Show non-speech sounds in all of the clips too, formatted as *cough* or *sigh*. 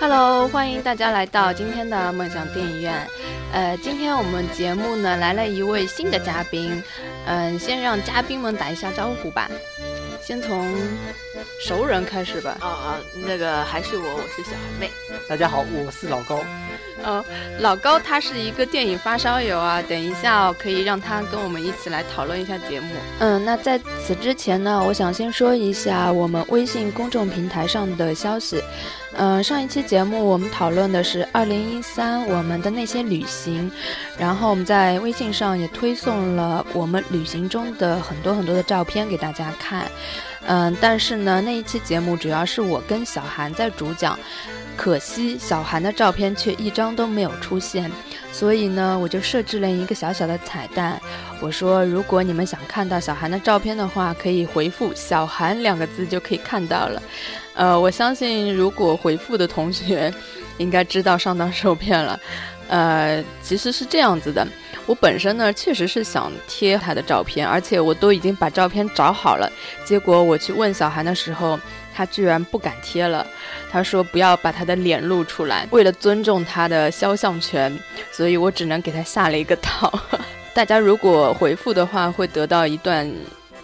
Hello，欢迎大家来到今天的梦想电影院。呃，今天我们节目呢来了一位新的嘉宾，嗯，先让嘉宾们打一下招呼吧。先从熟人开始吧。啊啊，那个还是我，我是小韩妹。大家好，我是老高。嗯，老高他是一个电影发烧友啊，等一下可以让他跟我们一起来讨论一下节目。嗯，那在此之前呢，我想先说一下我们微信公众平台上的消息。嗯，上一期节目我们讨论的是二零一三我们的那些旅行，然后我们在微信上也推送了我们旅行中的很多很多的照片给大家看。嗯，但是呢，那一期节目主要是我跟小韩在主讲。可惜小韩的照片却一张都没有出现，所以呢，我就设置了一个小小的彩蛋。我说，如果你们想看到小韩的照片的话，可以回复“小韩”两个字就可以看到了。呃，我相信如果回复的同学，应该知道上当受骗了。呃，其实是这样子的，我本身呢确实是想贴他的照片，而且我都已经把照片找好了。结果我去问小韩的时候，他居然不敢贴了。他说不要把他的脸露出来，为了尊重他的肖像权，所以我只能给他下了一个套。*laughs* 大家如果回复的话，会得到一段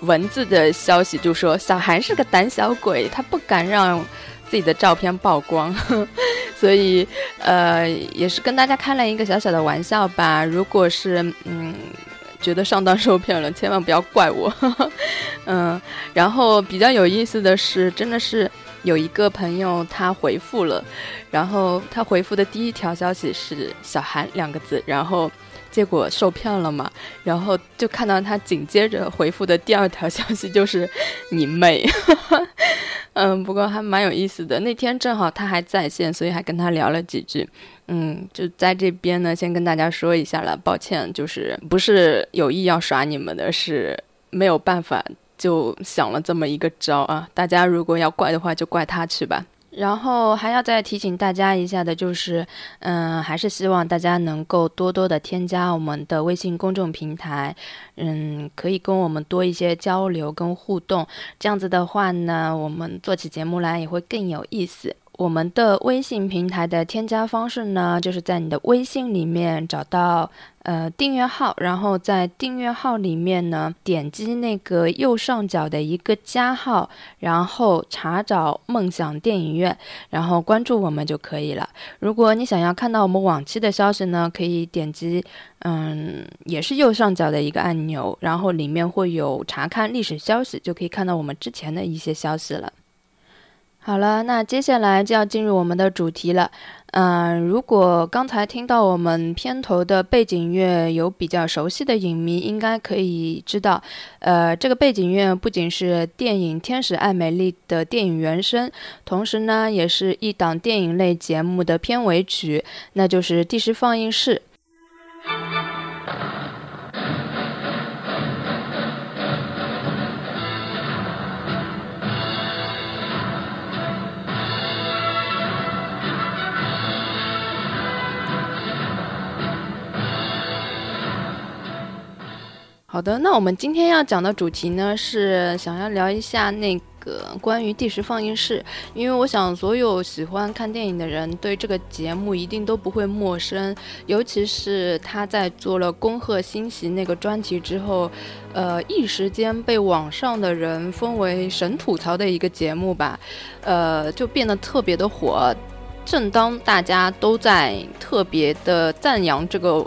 文字的消息，就说小韩是个胆小鬼，他不敢让自己的照片曝光，*laughs* 所以呃，也是跟大家开了一个小小的玩笑吧。如果是嗯觉得上当受骗了，千万不要怪我。*laughs* 嗯，然后比较有意思的是，真的是。有一个朋友他回复了，然后他回复的第一条消息是“小韩”两个字，然后结果受骗了嘛，然后就看到他紧接着回复的第二条消息就是 *laughs* “你妹”，*laughs* 嗯，不过还蛮有意思的。那天正好他还在线，所以还跟他聊了几句。嗯，就在这边呢，先跟大家说一下了，抱歉，就是不是有意要耍你们的，是没有办法。就想了这么一个招啊！大家如果要怪的话，就怪他去吧。然后还要再提醒大家一下的，就是，嗯，还是希望大家能够多多的添加我们的微信公众平台，嗯，可以跟我们多一些交流跟互动。这样子的话呢，我们做起节目来也会更有意思。我们的微信平台的添加方式呢，就是在你的微信里面找到呃订阅号，然后在订阅号里面呢点击那个右上角的一个加号，然后查找梦想电影院，然后关注我们就可以了。如果你想要看到我们往期的消息呢，可以点击嗯也是右上角的一个按钮，然后里面会有查看历史消息，就可以看到我们之前的一些消息了。好了，那接下来就要进入我们的主题了。嗯，如果刚才听到我们片头的背景乐有比较熟悉的影迷，应该可以知道，呃，这个背景乐不仅是电影《天使爱美丽》的电影原声，同时呢，也是一档电影类节目的片尾曲，那就是第十放映室。好的，那我们今天要讲的主题呢，是想要聊一下那个关于第十放映室，因为我想所有喜欢看电影的人对这个节目一定都不会陌生，尤其是他在做了《恭贺新禧》那个专题之后，呃，一时间被网上的人封为神吐槽的一个节目吧，呃，就变得特别的火。正当大家都在特别的赞扬这个。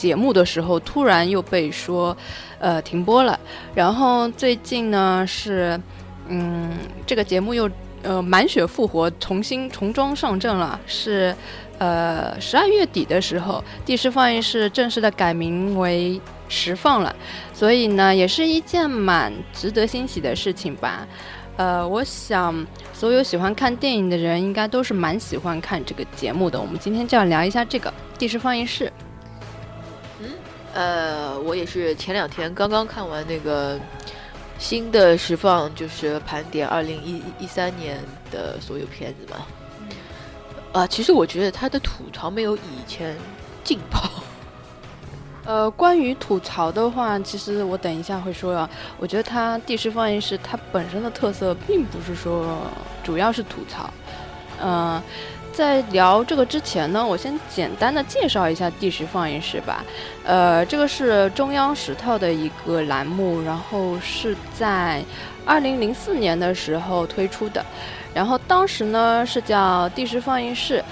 节目的时候，突然又被说，呃，停播了。然后最近呢，是，嗯，这个节目又，呃，满血复活，重新重装上阵了。是，呃，十二月底的时候，第十放映室正式的改名为十放了。所以呢，也是一件蛮值得欣喜的事情吧。呃，我想所有喜欢看电影的人，应该都是蛮喜欢看这个节目的。我们今天就要聊一下这个第十放映室。呃，我也是前两天刚刚看完那个新的释放，就是盘点二零一一三年的所有片子嘛。啊，其实我觉得他的吐槽没有以前劲爆。*laughs* 呃，关于吐槽的话，其实我等一下会说啊。我觉得它第十放映室它本身的特色，并不是说主要是吐槽。嗯，在聊这个之前呢，我先简单的介绍一下第十放映室吧。呃，这个是中央十套的一个栏目，然后是在二零零四年的时候推出的，然后当时呢是叫第十放映室，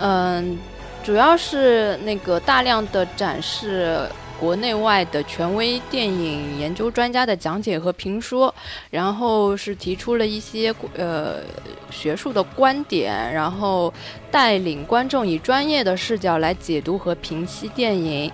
嗯。主要是那个大量的展示国内外的权威电影研究专家的讲解和评说，然后是提出了一些呃学术的观点，然后带领观众以专业的视角来解读和评析电影。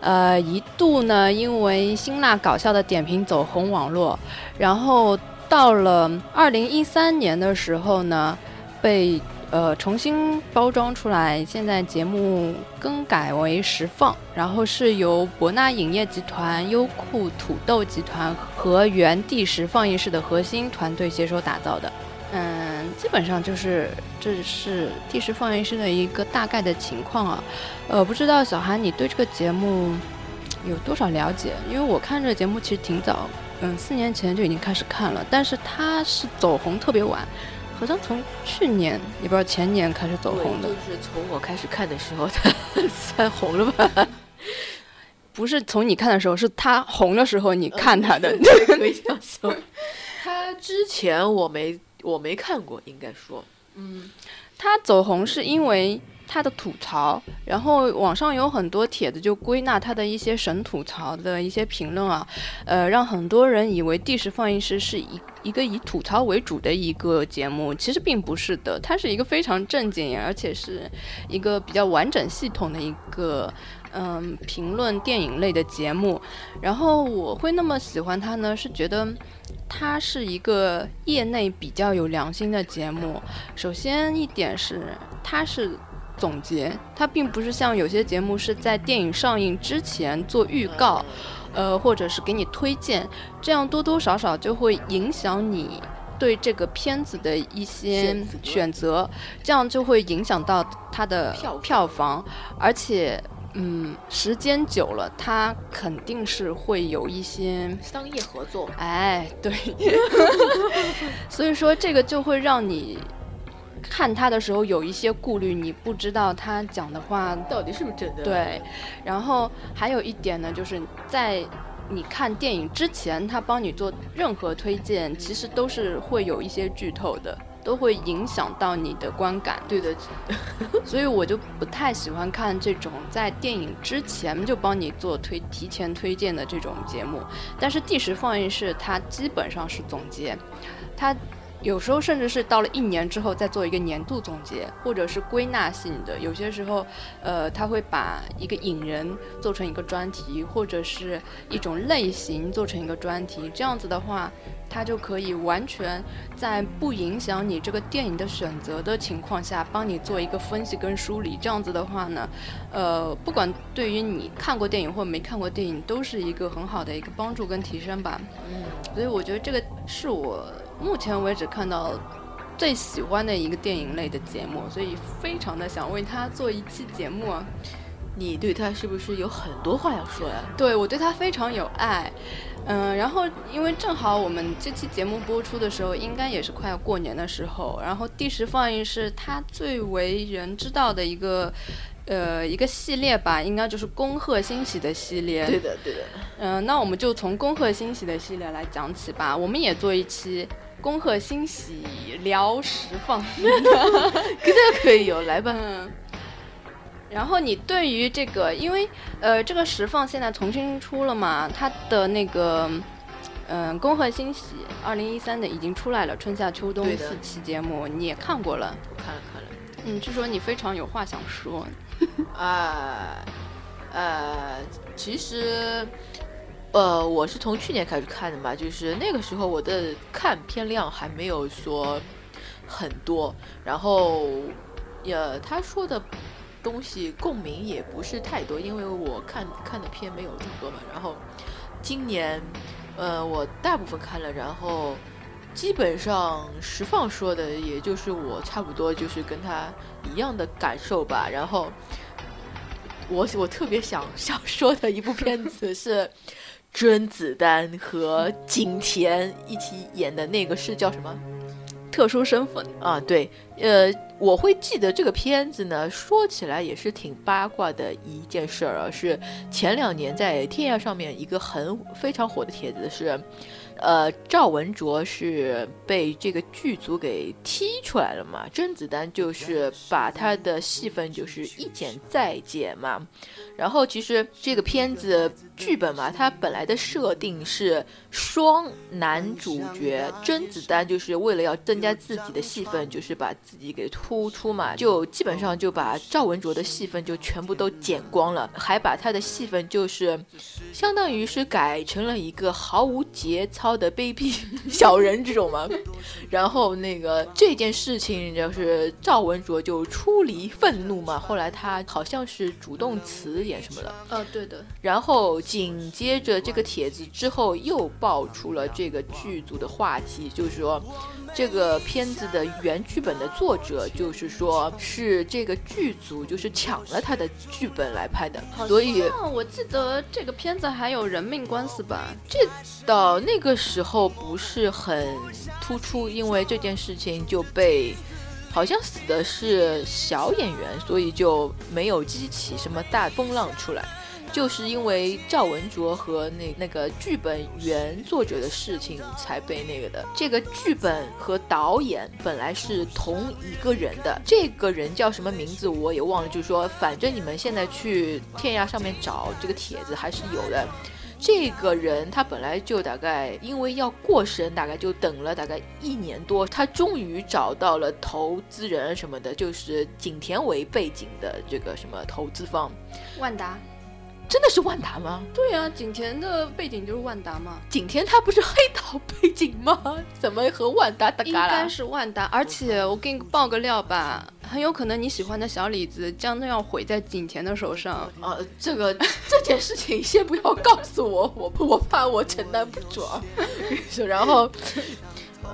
呃，一度呢因为辛辣搞笑的点评走红网络，然后到了二零一三年的时候呢被。呃，重新包装出来，现在节目更改为实放，然后是由博纳影业集团、优酷土豆集团和原地时放映室的核心团队携手打造的。嗯，基本上就是这是地时放映室的一个大概的情况啊。呃，不知道小韩你对这个节目有多少了解？因为我看这个节目其实挺早，嗯，四年前就已经开始看了，但是它是走红特别晚。好像从去年也不知道前年开始走红的，就是从我开始看的时候他算红了吧？不是从你看的时候，是他红的时候你看他的。可以这样说。他之前我没我没看过，应该说，嗯，他走红是因为。他的吐槽，然后网上有很多帖子就归纳他的一些神吐槽的一些评论啊，呃，让很多人以为第十放映师是一一个以吐槽为主的一个节目，其实并不是的，它是一个非常正经，而且是一个比较完整系统的一个嗯评论电影类的节目。然后我会那么喜欢他呢，是觉得他是一个业内比较有良心的节目。首先一点是，他是。总结，它并不是像有些节目是在电影上映之前做预告，呃，或者是给你推荐，这样多多少少就会影响你对这个片子的一些选择，这样就会影响到它的票票房，而且，嗯，时间久了，它肯定是会有一些商业合作。哎，对，*laughs* 所以说这个就会让你。看他的时候有一些顾虑，你不知道他讲的话到底是不是真的。对，然后还有一点呢，就是在你看电影之前，他帮你做任何推荐，其实都是会有一些剧透的，都会影响到你的观感。对的，*laughs* 所以我就不太喜欢看这种在电影之前就帮你做推、提前推荐的这种节目。但是第十放映室它基本上是总结，它。有时候甚至是到了一年之后再做一个年度总结，或者是归纳性的。有些时候，呃，他会把一个影人做成一个专题，或者是一种类型做成一个专题。这样子的话，他就可以完全在不影响你这个电影的选择的情况下，帮你做一个分析跟梳理。这样子的话呢，呃，不管对于你看过电影或没看过电影，都是一个很好的一个帮助跟提升吧。嗯，所以我觉得这个是我。目前为止看到最喜欢的一个电影类的节目，所以非常的想为他做一期节目。你对他是不是有很多话要说呀？对我对他非常有爱，嗯，然后因为正好我们这期节目播出的时候，应该也是快要过年的时候，然后第十放映是他最为人知道的一个。呃，一个系列吧，应该就是《恭贺新喜》的系列。对的，对的。嗯，那我们就从《恭贺新喜》的系列来讲起吧。我们也做一期《恭贺新喜》聊时放，*laughs* 这个可以有，来吧。然后你对于这个，因为呃，这个实放现在重新出了嘛，它的那个嗯，《恭贺新喜》二零一三的已经出来了，春夏秋冬四期节目你也看过了？我看了看了。嗯，据说你非常有话想说。*laughs* 啊，呃，其实，呃，我是从去年开始看的嘛，就是那个时候我的看片量还没有说很多，然后，呃，他说的东西共鸣也不是太多，因为我看看的片没有这么多嘛。然后今年，呃，我大部分看了，然后基本上实放说的，也就是我差不多就是跟他一样的感受吧，然后。我我特别想想说的一部片子是甄子丹和景甜一起演的那个是叫什么？特殊身份啊，对，呃，我会记得这个片子呢，说起来也是挺八卦的一件事儿啊，是前两年在天涯上面一个很非常火的帖子是。呃，赵文卓是被这个剧组给踢出来了嘛？甄子丹就是把他的戏份就是一剪再剪嘛。然后其实这个片子剧本嘛，它本来的设定是双男主角，甄子丹就是为了要增加自己的戏份，就是把自己给突出嘛，就基本上就把赵文卓的戏份就全部都剪光了，还把他的戏份就是相当于是改成了一个毫无节操。的卑鄙小人这种嘛？*laughs* 然后那个这件事情就是赵文卓就出离愤怒嘛。后来他好像是主动辞演什么的。呃，对的。然后紧接着这个帖子之后又爆出了这个剧组的话题，就是说。这个片子的原剧本的作者就是说，是这个剧组就是抢了他的剧本来拍的，所以我记得这个片子还有人命官司吧？这到那个时候不是很突出，因为这件事情就被好像死的是小演员，所以就没有激起什么大风浪出来。就是因为赵文卓和那那个剧本原作者的事情才被那个的。这个剧本和导演本来是同一个人的，这个人叫什么名字我也忘了。就是说，反正你们现在去天涯上面找这个帖子还是有的。这个人他本来就大概因为要过审，大概就等了大概一年多，他终于找到了投资人什么的，就是景田为背景的这个什么投资方，万达。真的是万达吗？对啊，景甜的背景就是万达嘛。景甜她不是黑桃背景吗？*laughs* 怎么和万达搭嘎应该是万达，而且我给你爆个料吧，很有可能你喜欢的小李子将要毁在景甜的手上。啊，这个这件事情先不要告诉我，我我怕我承担不住。*laughs* 然后。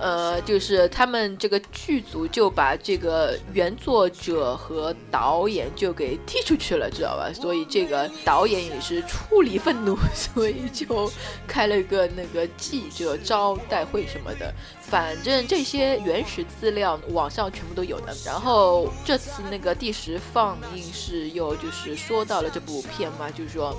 呃，就是他们这个剧组就把这个原作者和导演就给踢出去了，知道吧？所以这个导演也是出离愤怒，*laughs* 所以就开了一个那个记者招待会什么的。反正这些原始资料网上全部都有的。然后这次那个第十放映是又就是说到了这部片嘛，就是说。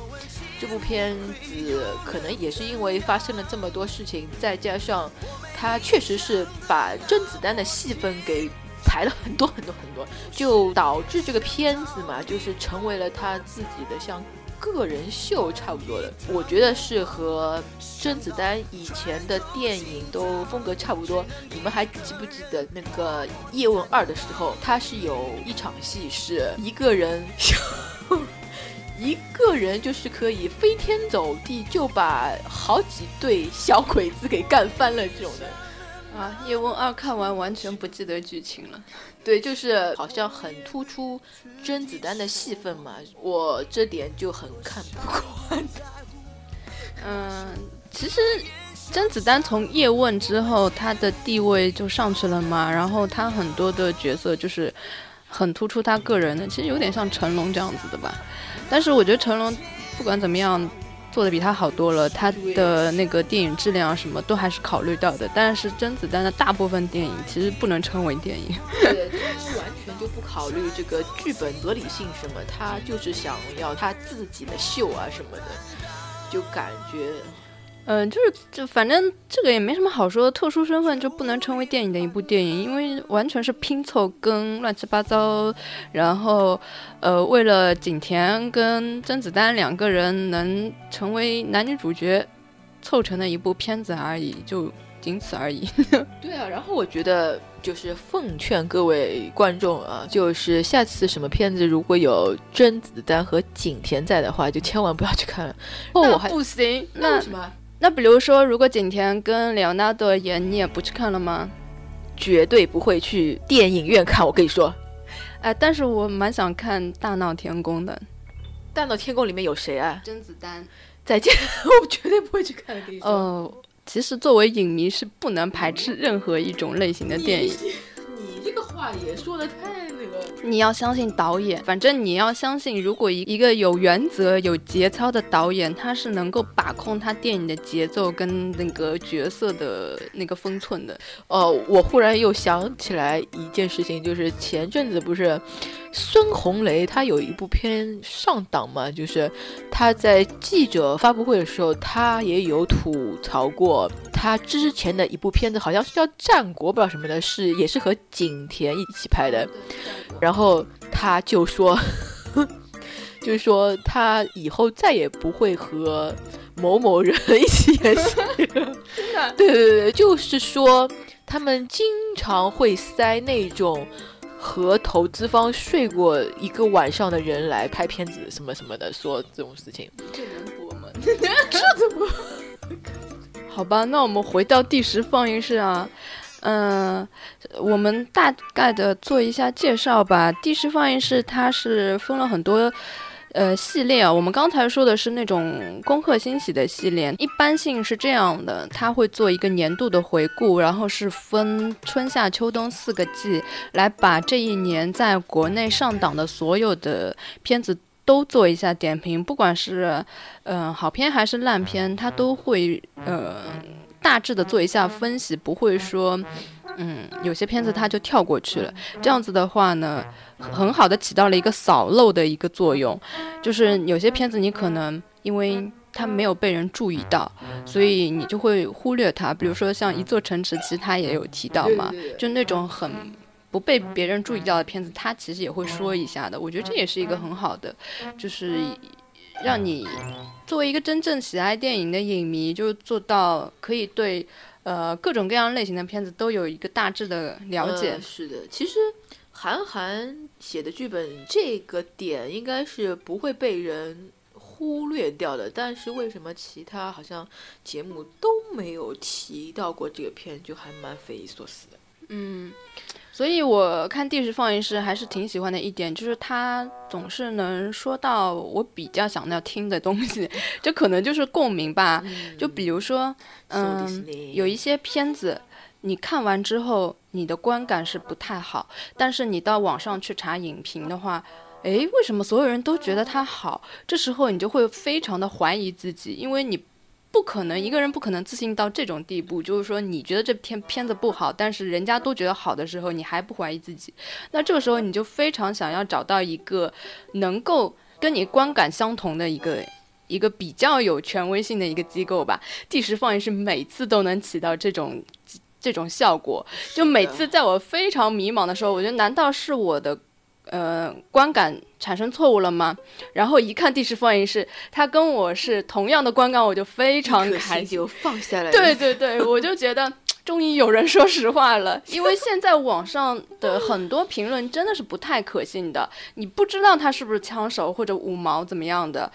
这部片子可能也是因为发生了这么多事情，再加上他确实是把甄子丹的戏份给排了很多很多很多，就导致这个片子嘛，就是成为了他自己的像个人秀差不多的。我觉得是和甄子丹以前的电影都风格差不多。你们还记不记得那个《叶问二》的时候，他是有一场戏是一个人。*laughs* 一个人就是可以飞天走地，就把好几对小鬼子给干翻了这种的。啊，叶问二看完完全不记得剧情了。对，就是好像很突出甄子丹的戏份嘛，我这点就很看不惯。*laughs* 嗯，其实甄子丹从叶问之后，他的地位就上去了嘛，然后他很多的角色就是很突出他个人的，其实有点像成龙这样子的吧。但是我觉得成龙不管怎么样做的比他好多了，他的那个电影质量什么都还是考虑到的。但是甄子丹的大部分电影其实不能称为电影，对，他完全就不考虑这个剧本合理性什么，他就是想要他自己的秀啊什么的，就感觉。嗯，就是就反正这个也没什么好说，特殊身份就不能成为电影的一部电影，因为完全是拼凑跟乱七八糟，然后呃，为了景甜跟甄子丹两个人能成为男女主角，凑成的一部片子而已，就仅此而已。*laughs* 对啊，然后我觉得就是奉劝各位观众啊，就是下次什么片子如果有甄子丹和景甜在的话，就千万不要去看了。哦，我还不行，那什么？那比如说，如果景甜跟莱昂纳多演，你也不去看了吗？绝对不会去电影院看，我跟你说。哎，但是我蛮想看《大闹天宫》的。《大闹天宫》里面有谁啊？甄子丹。再见，*laughs* 我绝对不会去看。跟你说。哦，其实作为影迷是不能排斥任何一种类型的电影。话也说的太那个。你要相信导演，反正你要相信，如果一一个有原则、有节操的导演，他是能够把控他电影的节奏跟那个角色的那个分寸的。呃，我忽然又想起来一件事情，就是前阵子不是孙红雷他有一部片上档嘛，就是他在记者发布会的时候，他也有吐槽过他之前的一部片子，好像是叫《战国》，不知道什么的，是也是和景甜一起拍的。然后他就说，就是说他以后再也不会和某某人一起演戏。*laughs* 真的？对对对，就是说他们经常会塞那种和投资方睡过一个晚上的人来拍片子，什么什么的，说这种事情。这能播吗？这怎么？*laughs* 好吧，那我们回到第十放映室啊。嗯，我们大概的做一下介绍吧。第十放映室它是分了很多呃系列啊。我们刚才说的是那种功课欣喜的系列，一般性是这样的，它会做一个年度的回顾，然后是分春夏秋冬四个季，来把这一年在国内上档的所有的片子都做一下点评，不管是嗯、好片还是烂片，它都会呃。大致的做一下分析，不会说，嗯，有些片子它就跳过去了。这样子的话呢，很好的起到了一个扫漏的一个作用。就是有些片子你可能因为它没有被人注意到，所以你就会忽略它。比如说像《一座城池》，其实他也有提到嘛，就那种很不被别人注意到的片子，他其实也会说一下的。我觉得这也是一个很好的，就是。让你作为一个真正喜爱电影的影迷，就是做到可以对呃各种各样类型的片子都有一个大致的了解。呃是的，其实韩寒写的剧本这个点应该是不会被人忽略掉的，但是为什么其他好像节目都没有提到过这个片，就还蛮匪夷所思的。嗯，所以我看第十放映室还是挺喜欢的一点，就是他总是能说到我比较想要听的东西，这可能就是共鸣吧。就比如说，嗯，So 有一些片子，你看完之后，你的观感是不太好，但是你到网上去查影评的话，诶，为什么所有人都觉得它好？这时候你就会非常的怀疑自己，因为你不可能一个人不可能自信到这种地步，就是说你觉得这片片子不好，但是人家都觉得好的时候，你还不怀疑自己，那这个时候你就非常想要找到一个能够跟你观感相同的一个。一个比较有权威性的一个机构吧，第十放映室每次都能起到这种这种效果。就每次在我非常迷茫的时候，我觉得难道是我的呃观感产生错误了吗？然后一看第十放映室，他跟我是同样的观感，我就非常开心。就放下来。对对对，我就觉得 *laughs* 终于有人说实话了，*laughs* 因为现在网上的很多评论真的是不太可信的，你不知道他是不是枪手或者五毛怎么样的。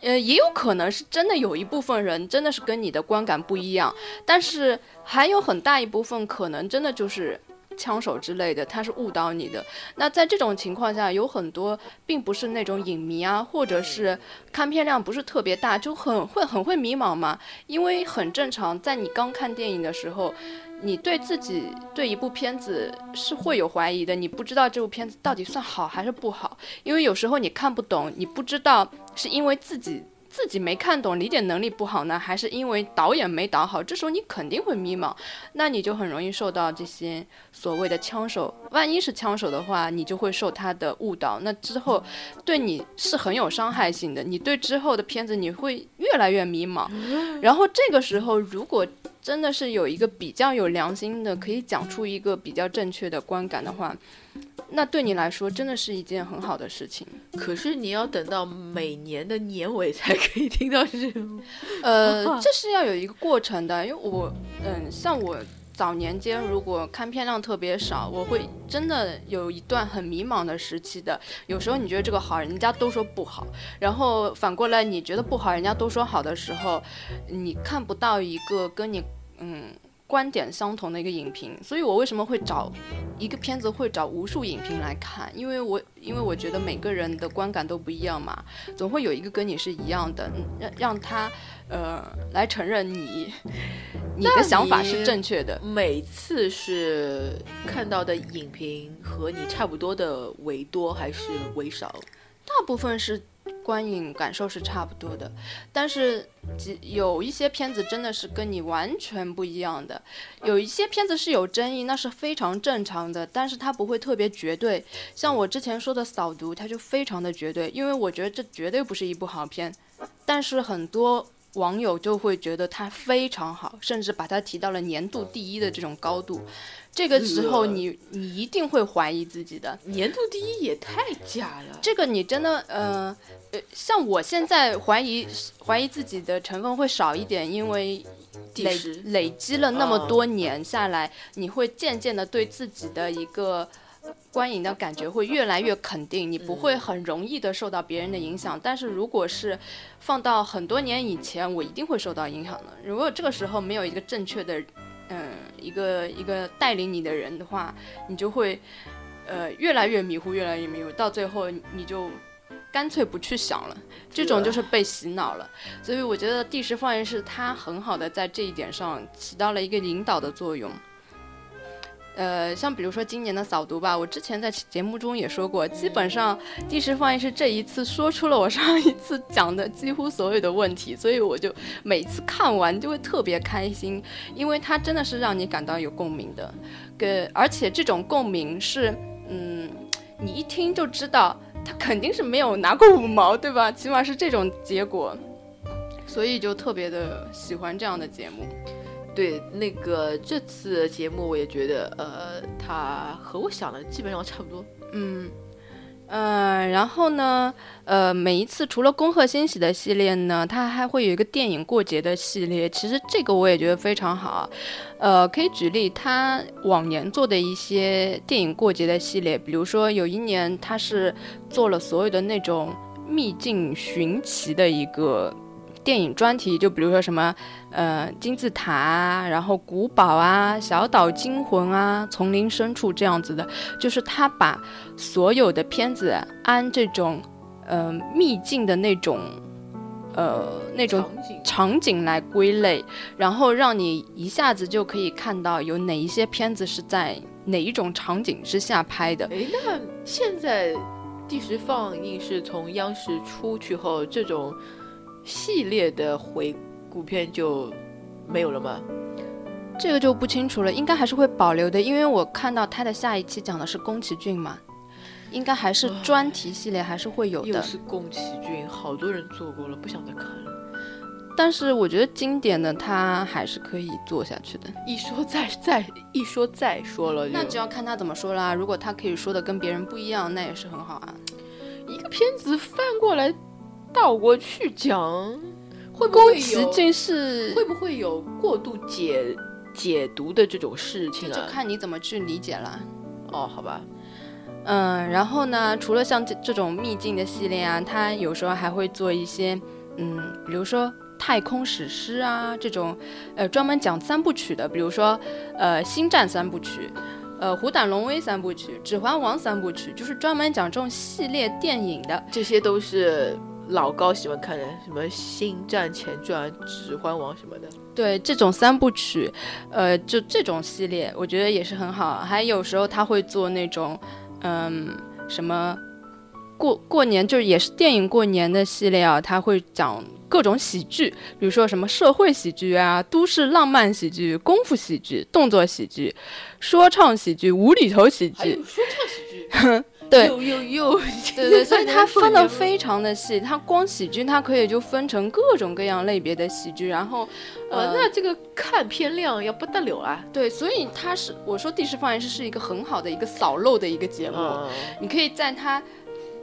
呃，也有可能是真的有一部分人真的是跟你的观感不一样，但是还有很大一部分可能真的就是枪手之类的，他是误导你的。那在这种情况下，有很多并不是那种影迷啊，或者是看片量不是特别大，就很会很会迷茫嘛，因为很正常，在你刚看电影的时候。你对自己对一部片子是会有怀疑的，你不知道这部片子到底算好还是不好，因为有时候你看不懂，你不知道是因为自己自己没看懂，理解能力不好呢，还是因为导演没导好？这时候你肯定会迷茫，那你就很容易受到这些所谓的枪手。万一是枪手的话，你就会受他的误导，那之后对你是很有伤害性的。你对之后的片子你会越来越迷茫，然后这个时候如果真的是有一个比较有良心的，可以讲出一个比较正确的观感的话，那对你来说真的是一件很好的事情。可是你要等到每年的年尾才可以听到这种。呃，这是要有一个过程的，因为我，嗯，像我早年间如果看片量特别少，我会真的有一段很迷茫的时期的。有时候你觉得这个好，人家都说不好，然后反过来你觉得不好，人家都说好的时候，你看不到一个跟你嗯观点相同的一个影评。所以我为什么会找一个片子会找无数影评来看？因为我因为我觉得每个人的观感都不一样嘛，总会有一个跟你是一样的，让让他。呃，来承认你你的想法是正确的。每次是看到的影评和你差不多的为多还是为少？大部分是。观影感受是差不多的，但是有一些片子真的是跟你完全不一样的。有一些片子是有争议，那是非常正常的，但是它不会特别绝对。像我之前说的《扫毒》，它就非常的绝对，因为我觉得这绝对不是一部好片。但是很多网友就会觉得它非常好，甚至把它提到了年度第一的这种高度。这个时候，你你一定会怀疑自己的年度第一也太假了。这个你真的，呃呃，像我现在怀疑怀疑自己的成分会少一点，因为累累积了那么多年下来，你会渐渐的对自己的一个观影的感觉会越来越肯定，你不会很容易的受到别人的影响。但是如果是放到很多年以前，我一定会受到影响的。如果这个时候没有一个正确的。嗯，一个一个带领你的人的话，你就会，呃，越来越迷糊，越来越迷糊，到最后你就干脆不去想了，这种就是被洗脑了。所以我觉得第十放映室它很好的在这一点上起到了一个引导的作用。呃，像比如说今年的扫毒吧，我之前在节目中也说过，基本上第十放映室这一次说出了我上一次讲的几乎所有的问题，所以我就每次看完就会特别开心，因为它真的是让你感到有共鸣的，跟而且这种共鸣是，嗯，你一听就知道他肯定是没有拿过五毛，对吧？起码是这种结果，所以就特别的喜欢这样的节目。对那个这次节目，我也觉得，呃，它和我想的基本上差不多。嗯，呃，然后呢，呃，每一次除了恭贺新喜的系列呢，它还会有一个电影过节的系列。其实这个我也觉得非常好。呃，可以举例，他往年做的一些电影过节的系列，比如说有一年他是做了所有的那种秘境寻奇的一个。电影专题，就比如说什么，呃，金字塔啊，然后古堡啊，小岛惊魂啊，丛林深处这样子的，就是他把所有的片子按这种，呃，秘境的那种，呃，那种场景来归类，然后让你一下子就可以看到有哪一些片子是在哪一种场景之下拍的。诶，那现在第十放映是从央视出去后这种。系列的回顾片就没有了吗？这个就不清楚了，应该还是会保留的，因为我看到他的下一期讲的是宫崎骏嘛，应该还是专题系列还是会有的。又是宫崎骏，好多人做过了，不想再看了。但是我觉得经典的他还是可以做下去的。一说再再一说再说了，那就要看他怎么说啦。如果他可以说的跟别人不一样，那也是很好啊。一个片子翻过来。倒过去讲，会不会有？是会不会有过度解解读的这种事情啊？就看你怎么去理解了。哦，好吧。嗯，然后呢，除了像这这种秘境的系列啊，它有时候还会做一些，嗯，比如说太空史诗啊这种，呃，专门讲三部曲的，比如说呃星战三部曲，呃虎胆龙威三部曲，指环王三部曲，就是专门讲这种系列电影的，这些都是。老高喜欢看的什么《星战前传》《指环王》什么的，对这种三部曲，呃，就这种系列，我觉得也是很好。还有时候他会做那种，嗯，什么过过年，就是也是电影过年的系列啊，他会讲各种喜剧，比如说什么社会喜剧啊、都市浪漫喜剧、功夫喜剧、动作喜剧、说唱喜剧、无厘头喜剧，说唱喜剧。*laughs* 对，又又又，对 *laughs* 对，所以它分的非常的细，它光喜剧它可以就分成各种各样类别的喜剧，然后，呃，那这个看片量要不得了啊。对，所以它是我说第十放映室是一个很好的一个扫漏的一个节目，你可以在它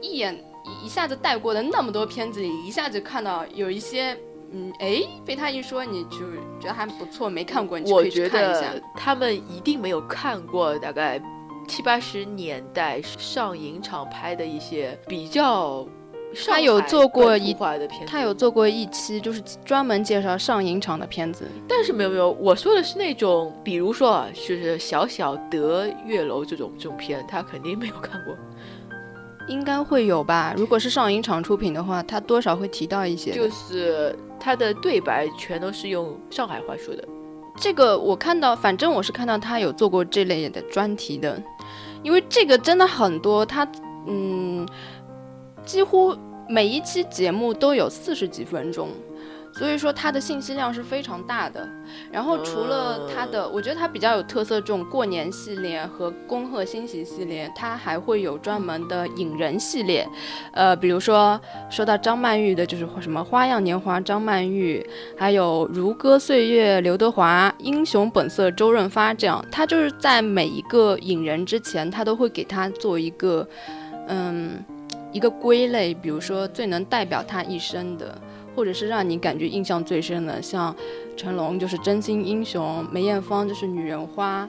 一眼一下子带过的那么多片子里，一下子看到有一些，嗯，哎，被他一说你就觉得还不错，没看过，你可以去看一下。他们一定没有看过，大概。七八十年代上影厂拍的一些比较，他有做过一他有做过一期就是专门介绍上影厂的片子。但是没有没有，我说的是那种，比如说啊，就是小小德月楼这种这种片，他肯定没有看过。应该会有吧？如果是上影厂出品的话，他多少会提到一些。就是他的对白全都是用上海话说的。这个我看到，反正我是看到他有做过这类的专题的，因为这个真的很多，它嗯，几乎每一期节目都有四十几分钟。所以说它的信息量是非常大的，然后除了它的，我觉得它比较有特色这种过年系列和恭贺新禧系列，它还会有专门的影人系列，呃，比如说说到张曼玉的，就是什么花样年华张曼玉，还有如歌岁月刘德华，英雄本色周润发这样，他就是在每一个影人之前，他都会给他做一个，嗯，一个归类，比如说最能代表他一生的。或者是让你感觉印象最深的，像成龙就是真心英雄，梅艳芳就是女人花，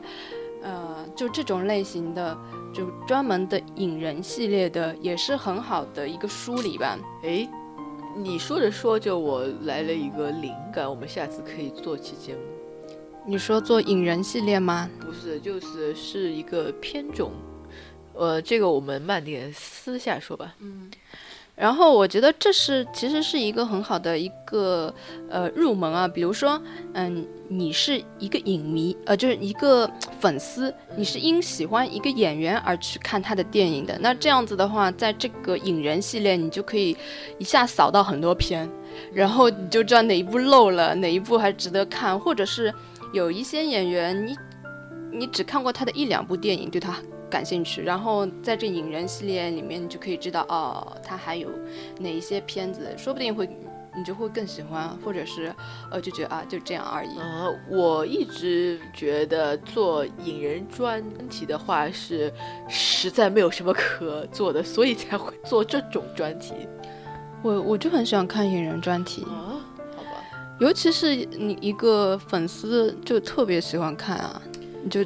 呃，就这种类型的，就专门的影人系列的，也是很好的一个梳理吧。诶，你说着说着，我来了一个灵感，我们下次可以做期节目。你说做影人系列吗？不是，就是是一个片种，呃，这个我们慢点私下说吧。嗯。然后我觉得这是其实是一个很好的一个呃入门啊，比如说，嗯，你是一个影迷，呃，就是一个粉丝，你是因喜欢一个演员而去看他的电影的，那这样子的话，在这个影人系列，你就可以一下扫到很多片，然后你就知道哪一部漏了，哪一部还值得看，或者是有一些演员，你你只看过他的一两部电影，对他。感兴趣，然后在这影人系列里面，你就可以知道哦，他还有哪一些片子，说不定会你就会更喜欢，或者是呃就觉得啊就这样而已。呃，我一直觉得做影人专题的话是实在没有什么可做的，所以才会做这种专题。我我就很喜欢看影人专题啊，好吧，尤其是你一个粉丝就特别喜欢看啊，你就。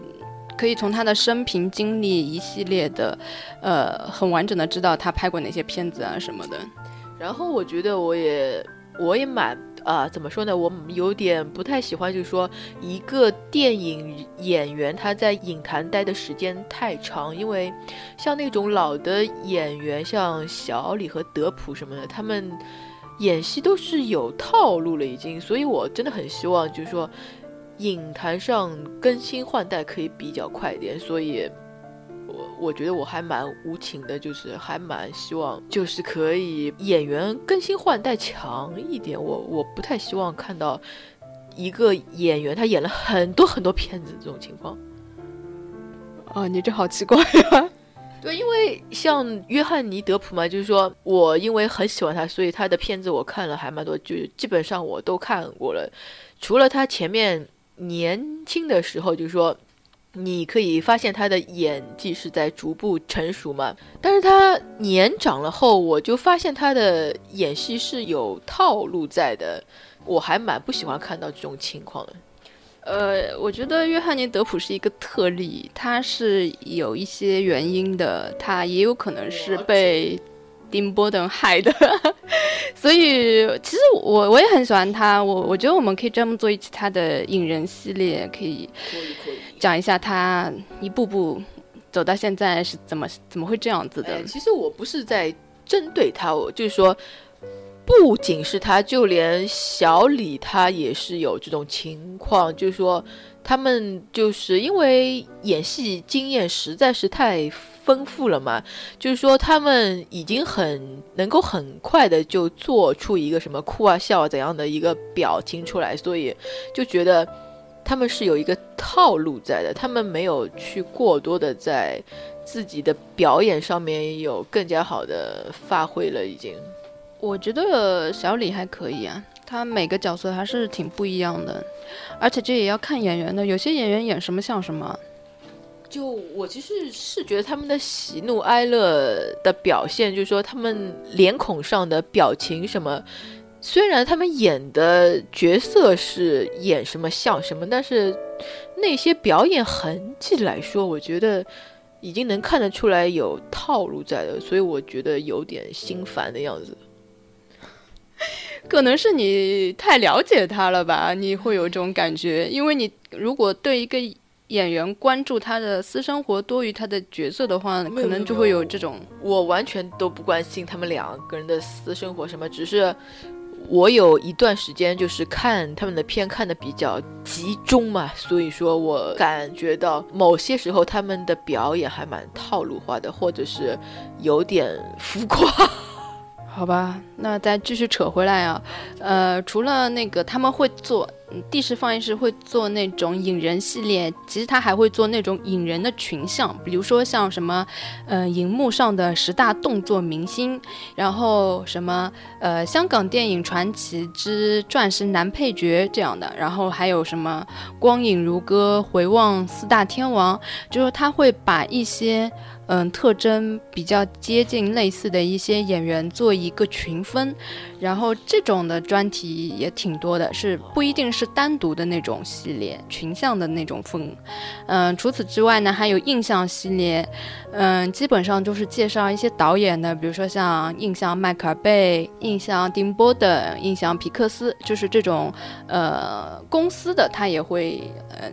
可以从他的生平经历一系列的，呃，很完整的知道他拍过哪些片子啊什么的。然后我觉得我也我也蛮啊，怎么说呢？我有点不太喜欢，就是说一个电影演员他在影坛待的时间太长，因为像那种老的演员，像小李和德普什么的，他们演戏都是有套路了已经，所以我真的很希望，就是说。影坛上更新换代可以比较快一点，所以，我我觉得我还蛮无情的，就是还蛮希望就是可以演员更新换代强一点。我我不太希望看到一个演员他演了很多很多片子这种情况。啊，你这好奇怪呀！*laughs* 对，因为像约翰尼德普嘛，就是说我因为很喜欢他，所以他的片子我看了还蛮多，就基本上我都看过了，除了他前面。年轻的时候，就是说，你可以发现他的演技是在逐步成熟嘛。但是他年长了后，我就发现他的演戏是有套路在的。我还蛮不喜欢看到这种情况的。呃，我觉得约翰尼·德普是一个特例，他是有一些原因的，他也有可能是被。丁波登害的，*laughs* 所以其实我我也很喜欢他，我我觉得我们可以专门做一期他的影人系列，可以讲一下他一步步走到现在是怎么怎么会这样子的。其实我不是在针对他，我就是说，不仅是他，就连小李他也是有这种情况，就是说他们就是因为演戏经验实在是太。丰富了嘛？就是说他们已经很能够很快的就做出一个什么哭啊笑啊怎样的一个表情出来，所以就觉得他们是有一个套路在的，他们没有去过多的在自己的表演上面有更加好的发挥了。已经，我觉得小李还可以啊，他每个角色还是挺不一样的，而且这也要看演员的，有些演员演什么像什么。就我其实是觉得他们的喜怒哀乐的表现，就是说他们脸孔上的表情什么，虽然他们演的角色是演什么像什么，但是那些表演痕迹来说，我觉得已经能看得出来有套路在的，所以我觉得有点心烦的样子。可能是你太了解他了吧，你会有这种感觉，因为你如果对一个。演员关注他的私生活多于他的角色的话，可能就会有这种。我完全都不关心他们两个人的私生活什么，只是我有一段时间就是看他们的片看的比较集中嘛，所以说我感觉到某些时候他们的表演还蛮套路化的，或者是有点浮夸。好吧，那再继续扯回来啊，呃，除了那个他们会做。第十放映室会做那种引人系列，其实他还会做那种引人的群像，比如说像什么，呃，荧幕上的十大动作明星，然后什么，呃，香港电影传奇之钻石男配角这样的，然后还有什么光影如歌，回望四大天王，就是他会把一些。嗯，特征比较接近类似的一些演员做一个群分，然后这种的专题也挺多的，是不一定是单独的那种系列群像的那种分。嗯，除此之外呢，还有印象系列，嗯，基本上就是介绍一些导演的，比如说像印象迈克尔贝、印象丁波的、印象皮克斯，就是这种呃公司的，他也会嗯。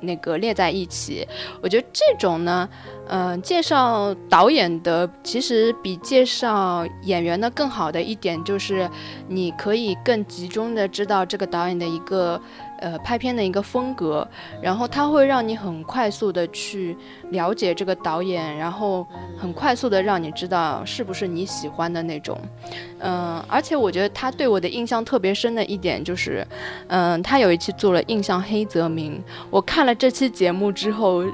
那个列在一起，我觉得这种呢，嗯，介绍导演的其实比介绍演员的更好的一点就是，你可以更集中的知道这个导演的一个。呃，拍片的一个风格，然后它会让你很快速的去了解这个导演，然后很快速的让你知道是不是你喜欢的那种。嗯，而且我觉得他对我的印象特别深的一点就是，嗯，他有一期做了印象黑泽明，我看了这期节目之后，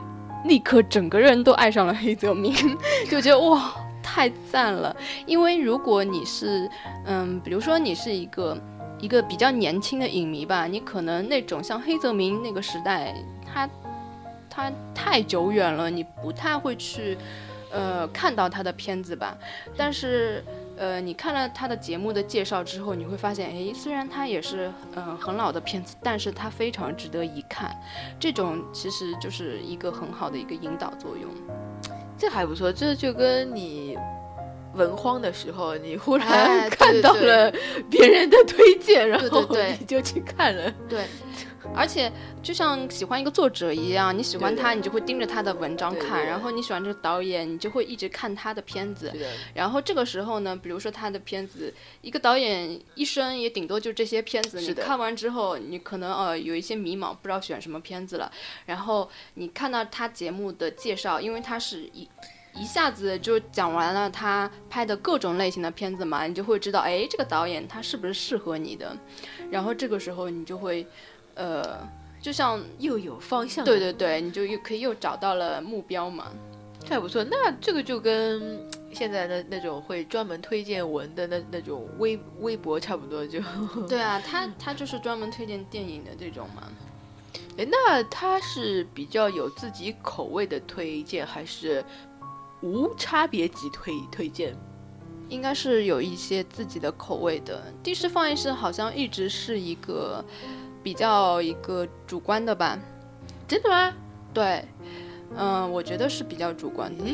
立刻整个人都爱上了黑泽明，*laughs* 就觉得哇，太赞了。因为如果你是，嗯，比如说你是一个。一个比较年轻的影迷吧，你可能那种像黑泽明那个时代，他他太久远了，你不太会去呃看到他的片子吧。但是呃，你看了他的节目的介绍之后，你会发现，哎，虽然他也是嗯很老的片子，但是他非常值得一看。这种其实就是一个很好的一个引导作用。这还不错，这就跟你。文荒的时候，你忽然 *laughs* 看到了别人的推荐，然后你就去看了。对，而且就像喜欢一个作者一样，你喜欢他，你就会盯着他的文章看；然后你喜欢这个导演，你就会一直看他的片子。然后这个时候呢，比如说他的片子，一个导演一生也顶多就这些片子。你看完之后，你可能呃有一些迷茫，不知道选什么片子了。然后你看到他节目的介绍，因为他是一。一下子就讲完了他拍的各种类型的片子嘛，你就会知道，哎，这个导演他是不是适合你的？然后这个时候你就会，呃，就像又有方向。对对对，你就又可以又找到了目标嘛，太不错。那这个就跟现在的那种会专门推荐文的那那种微微博差不多，就 *laughs* 对啊，他他就是专门推荐电影的这种嘛。哎，那他是比较有自己口味的推荐，还是？无差别级推推荐，应该是有一些自己的口味的。地市放映室好像一直是一个比较一个主观的吧？真的吗？对，嗯，我觉得是比较主观的。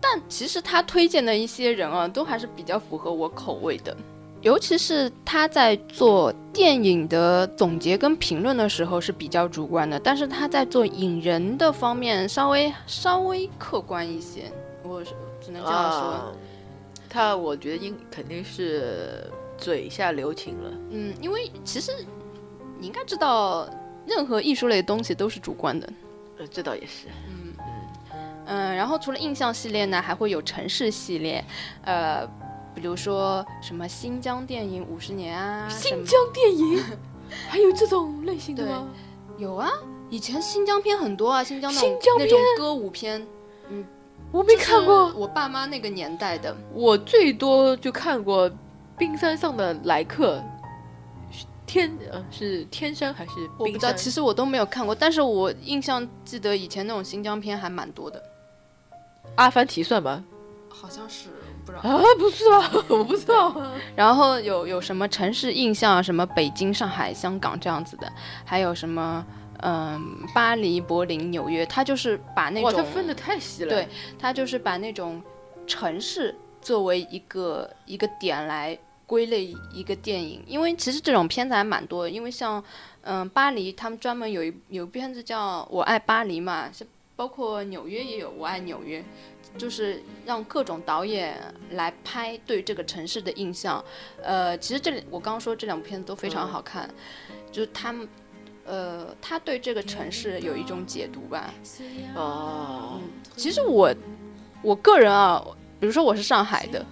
但其实他推荐的一些人啊，都还是比较符合我口味的。尤其是他在做电影的总结跟评论的时候是比较主观的，但是他在做引人的方面稍微稍微客观一些，我只能这样说。他我觉得应肯定是嘴下留情了。嗯，因为其实你应该知道，任何艺术类的东西都是主观的。呃，这倒也是。嗯嗯嗯，然后除了印象系列呢，还会有城市系列，呃。比如说什么新疆电影五十年啊，新疆电影 *laughs* 还有这种类型的吗？有啊，以前新疆片很多啊，新疆那种那种歌舞片，嗯，我没看过。我爸妈那个年代的，我最多就看过《冰山上的来客》，天呃是天山还是我不知道？其实我都没有看过，但是我印象记得以前那种新疆片还蛮多的。阿凡提算吗？好像是。啊，不是啊，*laughs* 我不知道。然后有有什么城市印象，什么北京、上海、香港这样子的，还有什么嗯，巴黎、柏林、纽约，他就是把那种，他分的太细了。对，他就是把那种城市作为一个一个点来归类一个电影，因为其实这种片子还蛮多的，因为像嗯巴黎，他们专门有一有片子叫《我爱巴黎》嘛，是。包括纽约也有《我爱纽约》，就是让各种导演来拍对这个城市的印象。呃，其实这里我刚刚说这两部片子都非常好看，就是他们，呃，他对这个城市有一种解读吧。哦，其实我我个人啊，比如说我是上海的，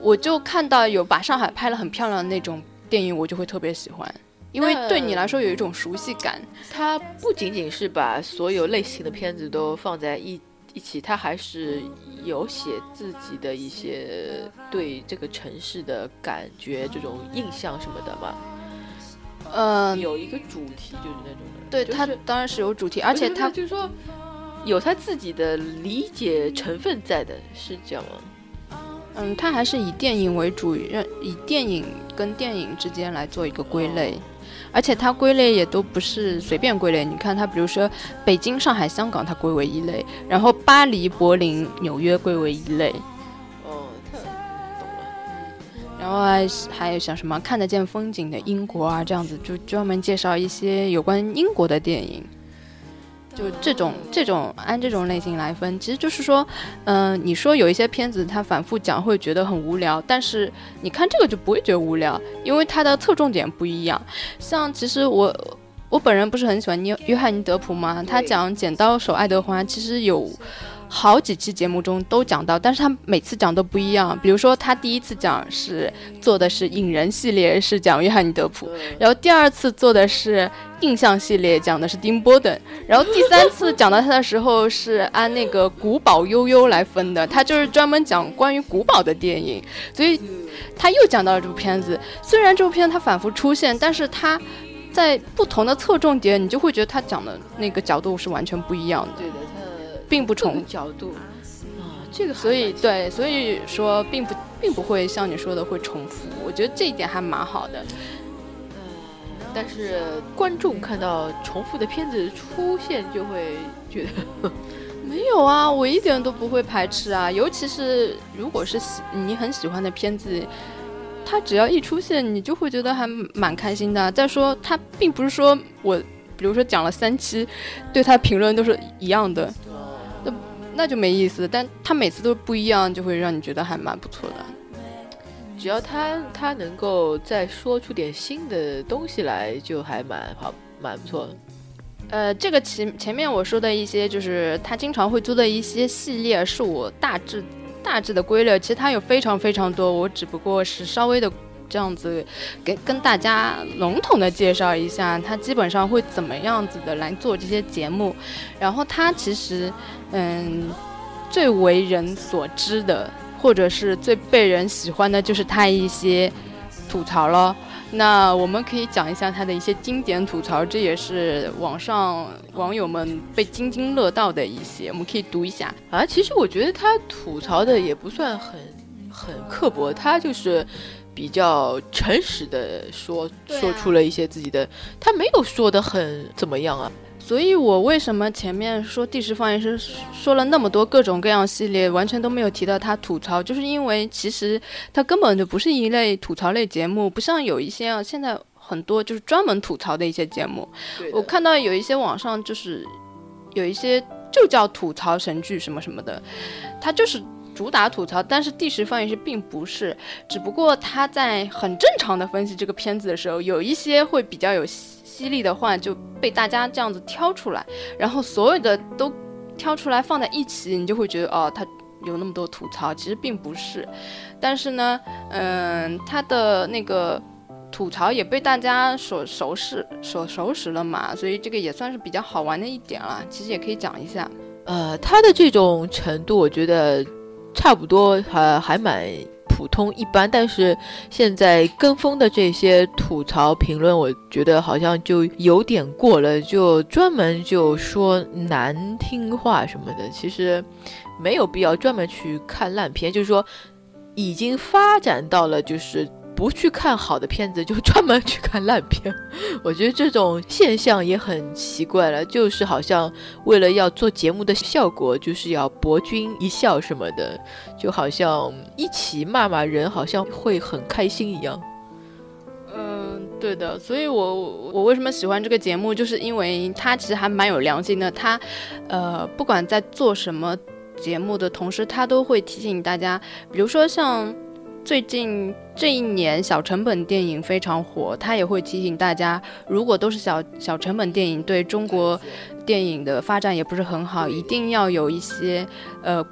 我就看到有把上海拍了很漂亮的那种电影，我就会特别喜欢。因为对你来说有一种熟悉感，它不仅仅是把所有类型的片子都放在一一起，他还是有写自己的一些对这个城市的感觉、这种印象什么的嘛。嗯，有一个主题就是那种的。对，他当然是有主题，而且他就是说有他自己的理解成分在的，是这样吗？嗯，他还是以电影为主，让以电影跟电影之间来做一个归类。而且它归类也都不是随便归类，你看它，比如说北京、上海、香港，它归为一类；然后巴黎、柏林、纽约归为一类。哦，太懂了。然后还还有像什么看得见风景的英国啊，这样子就专门介绍一些有关英国的电影。就这种这种按这种类型来分，其实就是说，嗯，你说有一些片子它反复讲会觉得很无聊，但是你看这个就不会觉得无聊，因为它的侧重点不一样。像其实我我本人不是很喜欢约约翰尼德普嘛？他讲《剪刀手爱德华》，其实有。好几期节目中都讲到，但是他每次讲都不一样。比如说，他第一次讲是做的是影人系列，是讲约翰尼德普；然后第二次做的是印象系列，讲的是丁波等；然后第三次讲到他的时候是按那个古堡悠悠来分的，他就是专门讲关于古堡的电影。所以他又讲到了这部片子。虽然这部片他反复出现，但是他在不同的侧重点，你就会觉得他讲的那个角度是完全不一样的。对的。并不重角度啊，这个所以对，所以说并不并不会像你说的会重复，我觉得这一点还蛮好的。呃，但是观众看到重复的片子出现，就会觉得 *laughs* *laughs* 没有啊，我一点都不会排斥啊。尤其是如果是喜你很喜欢的片子，它只要一出现，你就会觉得还蛮开心的。再说，它并不是说我比如说讲了三期，对他评论都是一样的。那就没意思，但他每次都不一样，就会让你觉得还蛮不错的。只要他他能够再说出点新的东西来，就还蛮好，蛮不错的。呃，这个前前面我说的一些，就是他经常会做的一些系列，是我大致大致的归类。其实他有非常非常多，我只不过是稍微的。这样子，给跟大家笼统的介绍一下，他基本上会怎么样子的来做这些节目。然后他其实，嗯，最为人所知的，或者是最被人喜欢的，就是他一些吐槽了。那我们可以讲一下他的一些经典吐槽，这也是网上网友们被津津乐道的一些，我们可以读一下啊。其实我觉得他吐槽的也不算很很刻薄，他就是。比较诚实的说，说出了一些自己的，他没有说的很怎么样啊。所以我为什么前面说第十放映师说了那么多各种各样系列，完全都没有提到他吐槽，就是因为其实他根本就不是一类吐槽类节目，不像有一些啊，现在很多就是专门吐槽的一些节目。我看到有一些网上就是有一些就叫吐槽神剧什么什么的，他就是。主打吐槽，但是第十放映师并不是，只不过他在很正常的分析这个片子的时候，有一些会比较有犀利的话就被大家这样子挑出来，然后所有的都挑出来放在一起，你就会觉得哦，他有那么多吐槽，其实并不是。但是呢，嗯，他的那个吐槽也被大家所熟识、所熟识了嘛，所以这个也算是比较好玩的一点了。其实也可以讲一下，呃，他的这种程度，我觉得。差不多还还蛮普通一般，但是现在跟风的这些吐槽评论，我觉得好像就有点过了，就专门就说难听话什么的。其实没有必要专门去看烂片，就是说已经发展到了就是。不去看好的片子，*laughs* 就专门去看烂片，*laughs* 我觉得这种现象也很奇怪了。就是好像为了要做节目的效果，就是要博君一笑什么的，就好像一起骂骂人，好像会很开心一样。嗯，对的，所以我我为什么喜欢这个节目，就是因为他其实还蛮有良心的。他，呃，不管在做什么节目的同时，他都会提醒大家，比如说像最近这一年小成本电影非常火，他也会提醒大家，如果都是小小成本电影，对中国电影的发展也不是很好，一定要有一些呃。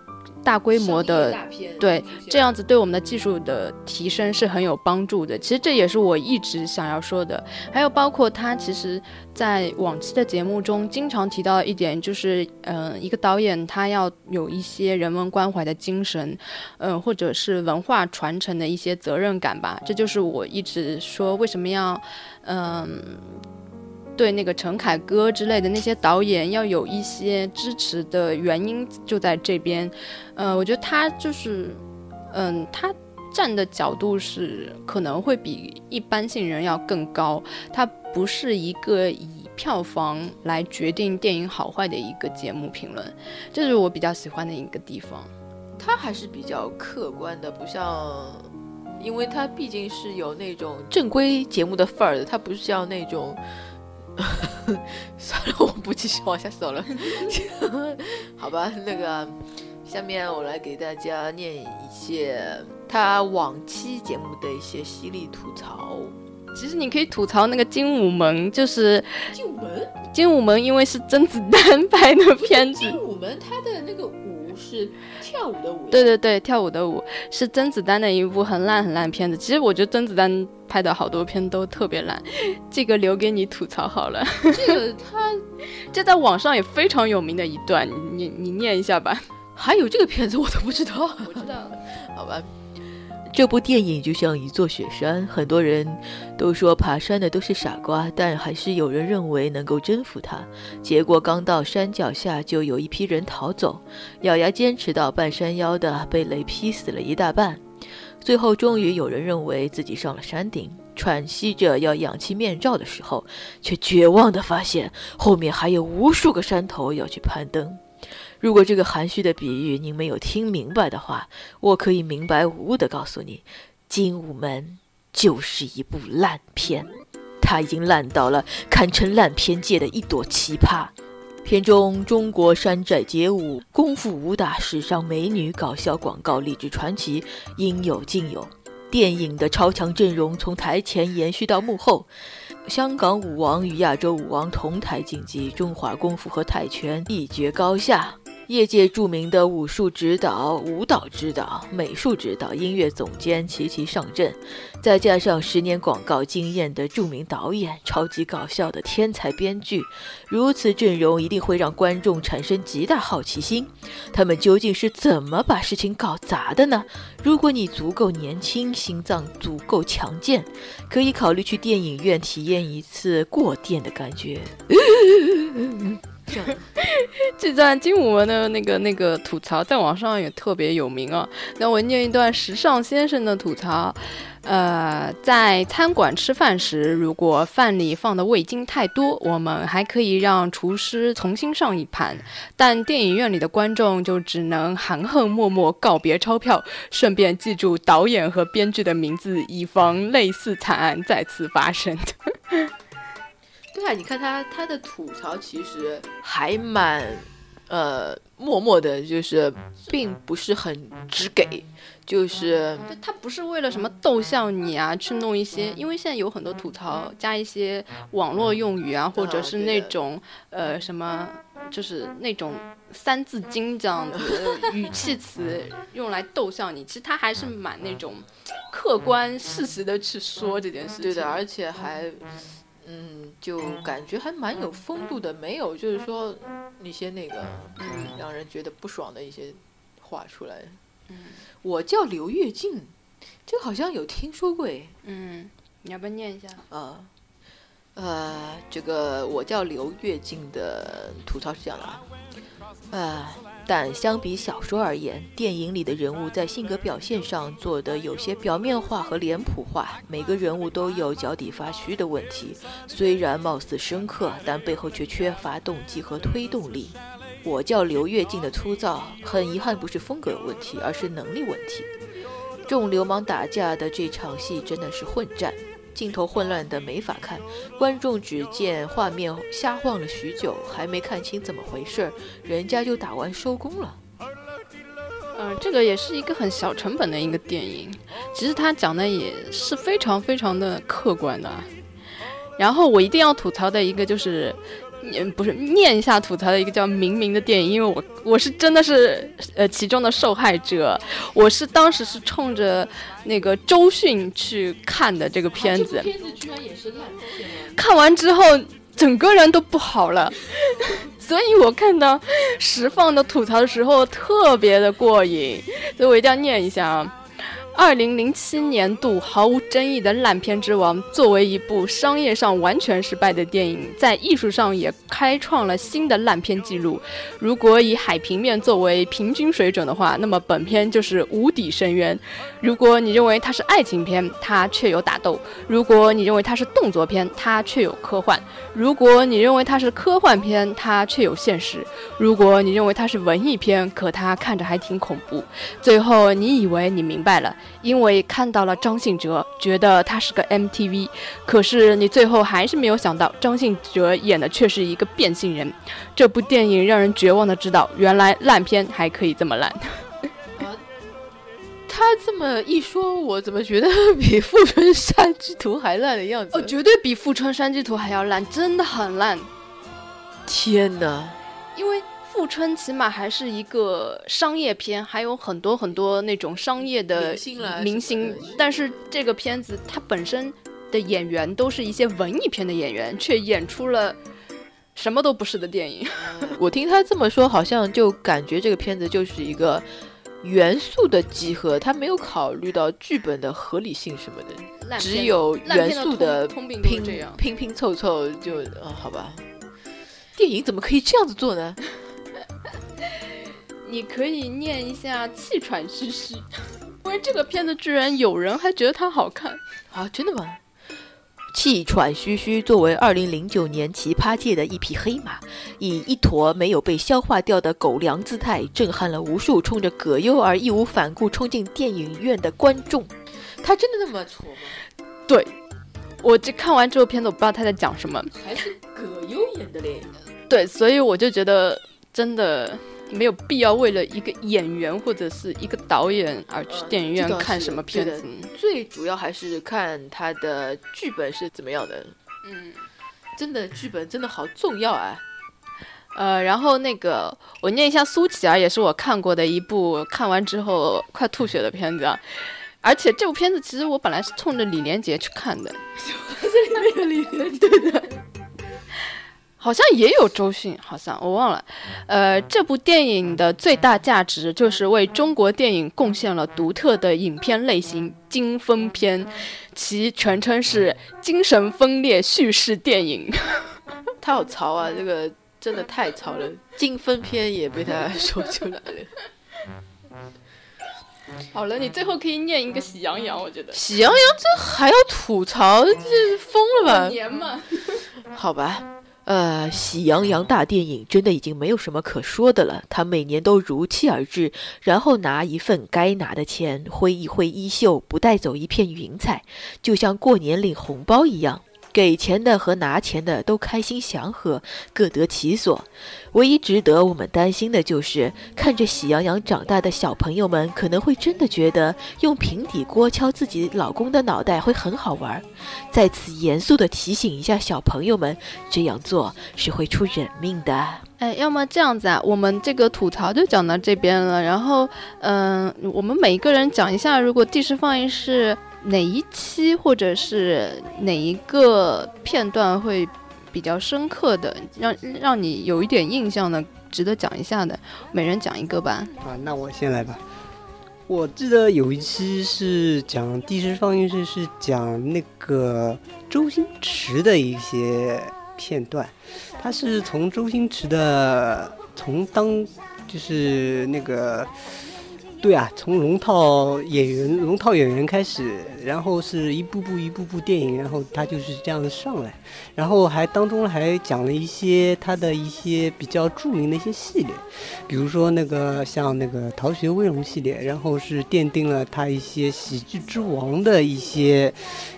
大规模的，对，这样子对我们的技术的提升是很有帮助的。其实这也是我一直想要说的。还有包括他其实，在往期的节目中经常提到一点，就是，嗯，一个导演他要有一些人文关怀的精神，嗯，或者是文化传承的一些责任感吧。这就是我一直说为什么要，嗯。对那个陈凯歌之类的那些导演要有一些支持的原因就在这边，呃，我觉得他就是，嗯，他站的角度是可能会比一般性人要更高，他不是一个以票房来决定电影好坏的一个节目评论，这是我比较喜欢的一个地方。他还是比较客观的，不像，因为他毕竟是有那种正规节目的范儿的，他不是像那种。*laughs* 算了，我不继续往下走了。*laughs* 好吧，那个，下面我来给大家念一些他往期节目的一些犀利吐槽。其实你可以吐槽那个《精武门》，就是《精武门》。《精武门》因为是甄子丹 *laughs* 拍的片子，《精武门》他的那个舞是跳舞的舞。对对对，跳舞的舞是甄子丹的一部很烂很烂片子。其实我觉得甄子丹。拍的好多片都特别烂，这个留给你吐槽好了。这个 *laughs* 他这在网上也非常有名的一段，你你念一下吧。还有这个片子我都不知道，我知道。好吧，这部电影就像一座雪山，很多人都说爬山的都是傻瓜，但还是有人认为能够征服它。结果刚到山脚下，就有一批人逃走，咬牙坚持到半山腰的，被雷劈死了一大半。最后，终于有人认为自己上了山顶，喘息着要氧气面罩的时候，却绝望地发现后面还有无数个山头要去攀登。如果这个含蓄的比喻您没有听明白的话，我可以明白无误地告诉你，《精武门》就是一部烂片，它已经烂到了堪称烂片界的一朵奇葩。片中中国山寨街舞、功夫武打、时尚美女、搞笑广告、励志传奇，应有尽有。电影的超强阵容从台前延续到幕后，香港舞王与亚洲舞王同台竞技，中华功夫和泰拳一决高下。业界著名的武术指导、舞蹈指导、美术指导、音乐总监齐齐上阵，再加上十年广告经验的著名导演、超级搞笑的天才编剧，如此阵容一定会让观众产生极大好奇心。他们究竟是怎么把事情搞砸的呢？如果你足够年轻，心脏足够强健，可以考虑去电影院体验一次过电的感觉。*laughs* 这段精武门的那个那个吐槽在网上也特别有名啊。那我念一段时尚先生的吐槽：呃，在餐馆吃饭时，如果饭里放的味精太多，我们还可以让厨师重新上一盘；但电影院里的观众就只能含恨默默告别钞票，顺便记住导演和编剧的名字，以防类似惨案再次发生。对啊，你看他他的吐槽其实还蛮，呃，默默的，就是并不是很直给，就是他不是为了什么逗笑你啊，去弄一些，因为现在有很多吐槽加一些网络用语啊，或者是那种呃什么，就是那种三字经这样子语气词用来逗笑你，其实他还是蛮那种客观事实的去说这件事情，对的，而且还。嗯，就感觉还蛮有风度的，没有就是说一些那个嗯让人觉得不爽的一些话出来。嗯，我叫刘跃进，这个好像有听说过诶。嗯，你要不要念一下？啊，呃，这个我叫刘跃进的吐槽是这样的，啊。呃但相比小说而言，电影里的人物在性格表现上做的有些表面化和脸谱化，每个人物都有脚底发虚的问题。虽然貌似深刻，但背后却缺乏动机和推动力。我叫刘跃进的粗糙，很遗憾不是风格问题，而是能力问题。众流氓打架的这场戏真的是混战。镜头混乱的没法看，观众只见画面瞎晃了许久，还没看清怎么回事，人家就打完收工了。嗯，这个也是一个很小成本的一个电影，其实他讲的也是非常非常的客观的。然后我一定要吐槽的一个就是，嗯，不是念一下吐槽的一个叫《明明》的电影，因为我我是真的是呃其中的受害者，我是当时是冲着那个周迅去看的这个片子，片子居然也是烂片，看完之后整个人都不好了。所以我看到石放的吐槽的时候特别的过瘾，所以我一定要念一下啊。二零零七年度毫无争议的烂片之王，作为一部商业上完全失败的电影，在艺术上也开创了新的烂片记录。如果以海平面作为平均水准的话，那么本片就是无底深渊。如果你认为它是爱情片，它却有打斗；如果你认为它是动作片，它却有科幻；如果你认为它是科幻片，它却有现实；如果你认为它是文艺片，可它看着还挺恐怖。最后，你以为你明白了。因为看到了张信哲，觉得他是个 MTV，可是你最后还是没有想到，张信哲演的却是一个变性人。这部电影让人绝望的知道，原来烂片还可以这么烂。啊，*laughs* 他这么一说，我怎么觉得比《富春山居图》还烂的样子？哦，绝对比《富春山居图》还要烂，真的很烂。天哪！因为。富春起码还是一个商业片，还有很多很多那种商业的明星。但是这个片子它本身的演员都是一些文艺片的演员，却演出了什么都不是的电影。*laughs* 我听他这么说，好像就感觉这个片子就是一个元素的集合，他没有考虑到剧本的合理性什么的，只有元素的拼拼拼凑凑就啊，好吧。电影怎么可以这样子做呢？你可以念一下气喘吁吁，*laughs* 因为这个片子居然有人还觉得它好看啊！真的吗？气喘吁吁作为二零零九年奇葩界的一匹黑马，以一坨没有被消化掉的狗粮姿态，震撼了无数冲着葛优而义无反顾冲进电影院的观众。他真的那么挫吗？对，我这看完这部片子，我不知道他在讲什么。还是葛优演的嘞？对，所以我就觉得真的。没有必要为了一个演员或者是一个导演而去电影院看什么片子。最主要还是看他的剧本是怎么样的。嗯，真的剧本真的好重要啊。呃，然后那个我念一下《苏乞儿》，也是我看过的一部看完之后快吐血的片子啊。而且这部片子其实我本来是冲着李连杰去看的。这里面有李连杰 *laughs* 的。好像也有周迅，好像我忘了。呃，这部电影的最大价值就是为中国电影贡献了独特的影片类型——精分片，其全称是精神分裂叙事电影。他好潮啊！这个真的太潮了，精分片也被他说出来了。*laughs* 好了，你最后可以念一个《喜羊羊》，我觉得《喜羊羊》这还要吐槽，这疯了吧？年嘛，*laughs* 好吧。呃，喜羊羊大电影真的已经没有什么可说的了。他每年都如期而至，然后拿一份该拿的钱，挥一挥衣袖，不带走一片云彩，就像过年领红包一样。给钱的和拿钱的都开心祥和，各得其所。唯一值得我们担心的就是，看着喜羊羊长大的小朋友们，可能会真的觉得用平底锅敲自己老公的脑袋会很好玩。在此严肃地提醒一下小朋友们，这样做是会出人命的。哎，要么这样子啊，我们这个吐槽就讲到这边了。然后，嗯，我们每一个人讲一下，如果第十放映是。哪一期或者是哪一个片段会比较深刻的，让让你有一点印象的，值得讲一下的，每人讲一个吧。啊，那我先来吧。我记得有一期是讲第十放映室，是讲那个周星驰的一些片段。他是从周星驰的从当就是那个对啊，从龙套演员、龙套演员开始，然后是一部部、一部部电影，然后他就是这样子上来，然后还当中还讲了一些他的一些比较著名的一些系列，比如说那个像那个《逃学威龙》系列，然后是奠定了他一些喜剧之王的一些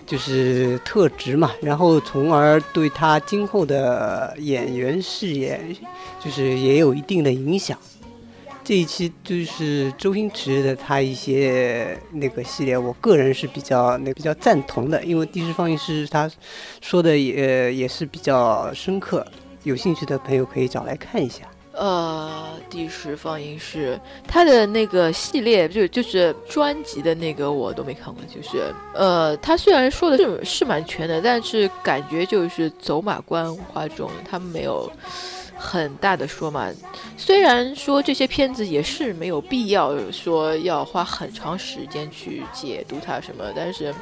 就是特质嘛，然后从而对他今后的演员事业就是也有一定的影响。这一期就是周星驰的他一些那个系列，我个人是比较那比较赞同的，因为第十放映室他说的也也是比较深刻，有兴趣的朋友可以找来看一下。呃，第十放映室他的那个系列就就是专辑的那个我都没看过，就是呃，他虽然说的是是蛮全的，但是感觉就是走马观花中，他没有。很大的说嘛，虽然说这些片子也是没有必要说要花很长时间去解读它什么，但是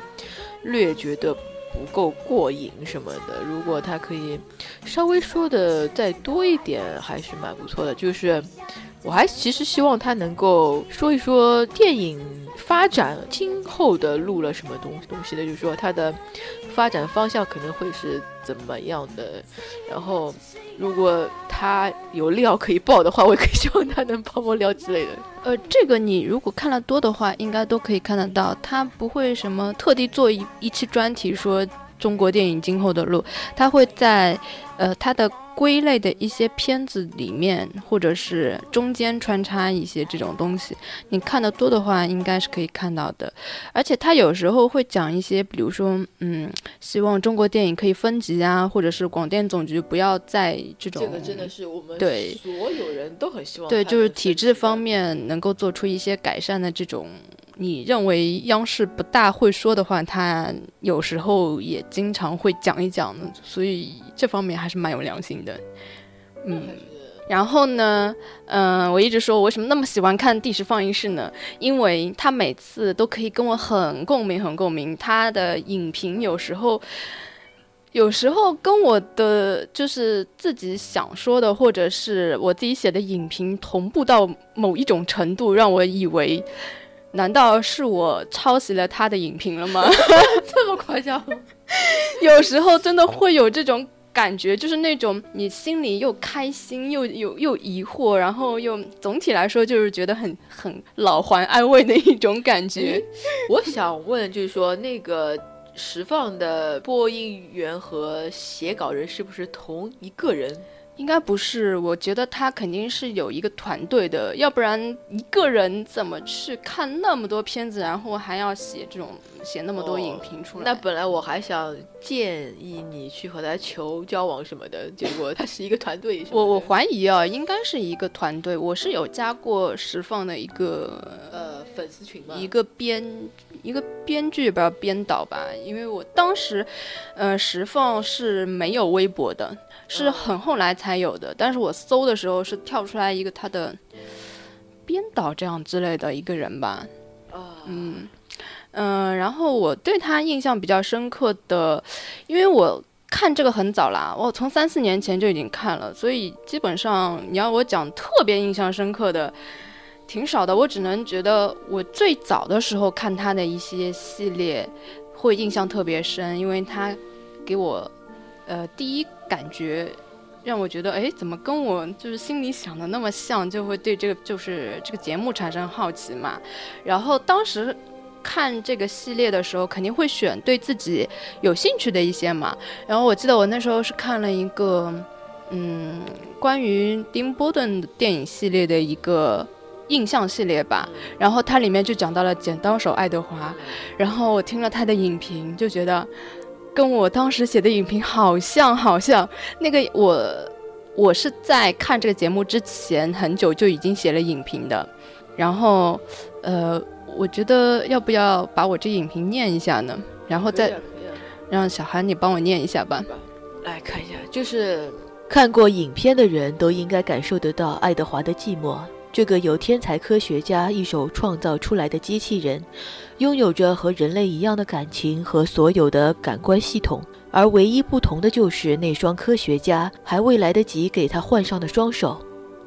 略觉得不够过瘾什么的。如果他可以稍微说的再多一点，还是蛮不错的。就是我还其实希望他能够说一说电影发展今后的路了什么东东西的，就是说它的发展方向可能会是怎么样的，然后。如果他有料可以爆的话，我也可以希望他能爆爆料之类的。呃，这个你如果看了多的话，应该都可以看得到。他不会什么特地做一一期专题说中国电影今后的路，他会在呃他的。归类的一些片子里面，或者是中间穿插一些这种东西，你看的多的话，应该是可以看到的。而且他有时候会讲一些，比如说，嗯，希望中国电影可以分级啊，或者是广电总局不要再这种。这个真的是我们对所有人都很希望。对，就是体制方面能够做出一些改善的这种。你认为央视不大会说的话，他有时候也经常会讲一讲的，所以这方面还是蛮有良心的。嗯，然后呢，嗯，我一直说我为什么那么喜欢看第十放映室呢？因为他每次都可以跟我很共鸣，很共鸣。他的影评有时候，有时候跟我的就是自己想说的，或者是我自己写的影评同步到某一种程度，让我以为。难道是我抄袭了他的影评了吗？*laughs* 这么夸张？*laughs* 有时候真的会有这种感觉，就是那种你心里又开心又又又疑惑，然后又总体来说就是觉得很很老怀安慰的一种感觉。*laughs* 我想问，就是说那个实放的播音员和写稿人是不是同一个人？应该不是，我觉得他肯定是有一个团队的，要不然一个人怎么去看那么多片子，然后还要写这种写那么多影评出来？那本来我还想建议你去和他求交往什么的，结果他是一个团队。我我怀疑啊，应该是一个团队。我是有加过实放的一个呃粉丝群吗？一个编一个编剧吧，编导吧，因为我当时，呃，实放是没有微博的。是很后来才有的，但是我搜的时候是跳出来一个他的编导这样之类的一个人吧，嗯嗯，然后我对他印象比较深刻的，因为我看这个很早啦，我从三四年前就已经看了，所以基本上你要我讲特别印象深刻的，挺少的，我只能觉得我最早的时候看他的一些系列会印象特别深，因为他给我。呃，第一感觉让我觉得，哎，怎么跟我就是心里想的那么像，就会对这个就是这个节目产生好奇嘛。然后当时看这个系列的时候，肯定会选对自己有兴趣的一些嘛。然后我记得我那时候是看了一个，嗯，关于丁波顿电影系列的一个印象系列吧。然后它里面就讲到了剪刀手爱德华，然后我听了他的影评，就觉得。跟我当时写的影评好像，好像那个我，我是在看这个节目之前很久就已经写了影评的，然后，呃，我觉得要不要把我这影评念一下呢？然后再让小韩你帮我念一下吧。来看一下，就是看过影片的人都应该感受得到爱德华的寂寞。这个由天才科学家一手创造出来的机器人，拥有着和人类一样的感情和所有的感官系统，而唯一不同的就是那双科学家还未来得及给他换上的双手。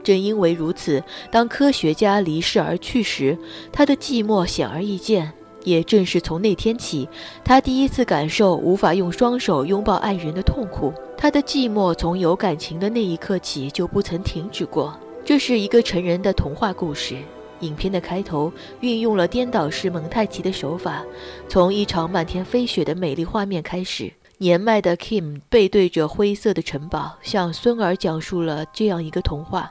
正因为如此，当科学家离世而去时，他的寂寞显而易见。也正是从那天起，他第一次感受无法用双手拥抱爱人的痛苦。他的寂寞从有感情的那一刻起就不曾停止过。这是一个成人的童话故事。影片的开头运用了颠倒式蒙太奇的手法，从一场漫天飞雪的美丽画面开始。年迈的 Kim 背对着灰色的城堡，向孙儿讲述了这样一个童话。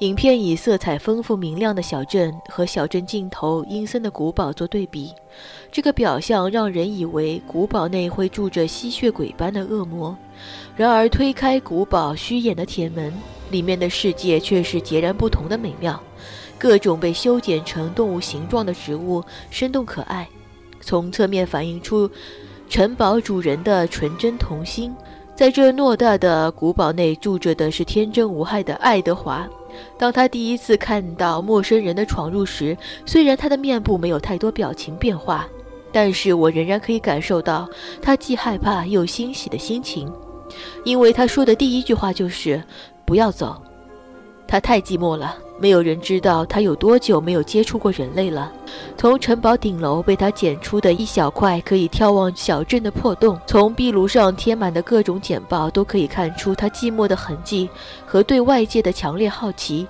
影片以色彩丰富明亮的小镇和小镇尽头阴森的古堡做对比，这个表象让人以为古堡内会住着吸血鬼般的恶魔。然而推开古堡虚掩的铁门，里面的世界却是截然不同的美妙。各种被修剪成动物形状的植物生动可爱，从侧面反映出城堡主人的纯真童心。在这偌大的古堡内住着的是天真无害的爱德华。当他第一次看到陌生人的闯入时，虽然他的面部没有太多表情变化，但是我仍然可以感受到他既害怕又欣喜的心情，因为他说的第一句话就是“不要走”。他太寂寞了。没有人知道他有多久没有接触过人类了。从城堡顶楼被他剪出的一小块可以眺望小镇的破洞，从壁炉上贴满的各种简报，都可以看出他寂寞的痕迹和对外界的强烈好奇。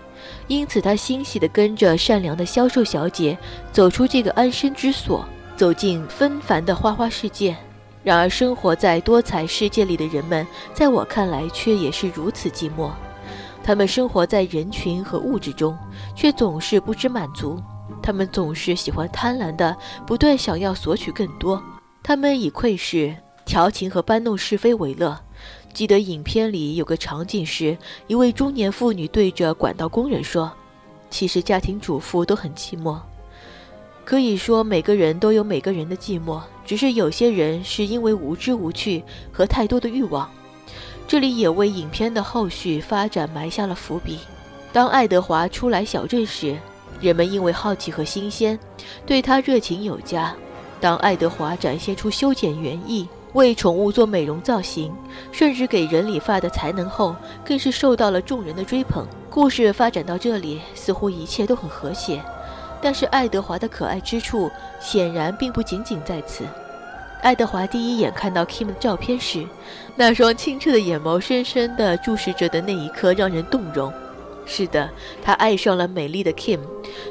因此，他欣喜地跟着善良的销售小姐走出这个安身之所，走进纷繁的花花世界。然而，生活在多彩世界里的人们，在我看来却也是如此寂寞。他们生活在人群和物质中，却总是不知满足。他们总是喜欢贪婪的，不断想要索取更多。他们以窥视、调情和搬弄是非为乐。记得影片里有个场景是，一位中年妇女对着管道工人说：“其实家庭主妇都很寂寞。可以说，每个人都有每个人的寂寞，只是有些人是因为无知无趣和太多的欲望。”这里也为影片的后续发展埋下了伏笔。当爱德华初来小镇时，人们因为好奇和新鲜，对他热情有加。当爱德华展现出修剪园艺、为宠物做美容造型，甚至给人理发的才能后，更是受到了众人的追捧。故事发展到这里，似乎一切都很和谐。但是爱德华的可爱之处，显然并不仅仅在此。爱德华第一眼看到 Kim 的照片时，那双清澈的眼眸深深地注视着的那一刻让人动容。是的，他爱上了美丽的 Kim。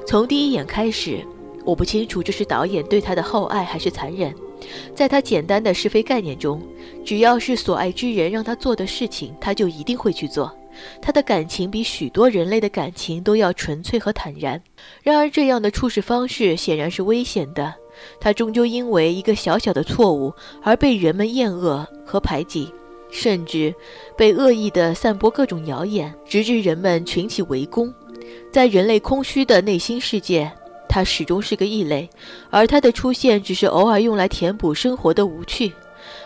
从第一眼开始，我不清楚这是导演对他的厚爱还是残忍。在他简单的是非概念中，只要是所爱之人让他做的事情，他就一定会去做。他的感情比许多人类的感情都要纯粹和坦然。然而，这样的处事方式显然是危险的。他终究因为一个小小的错误而被人们厌恶和排挤，甚至被恶意地散播各种谣言，直至人们群起围攻。在人类空虚的内心世界，他始终是个异类，而他的出现只是偶尔用来填补生活的无趣。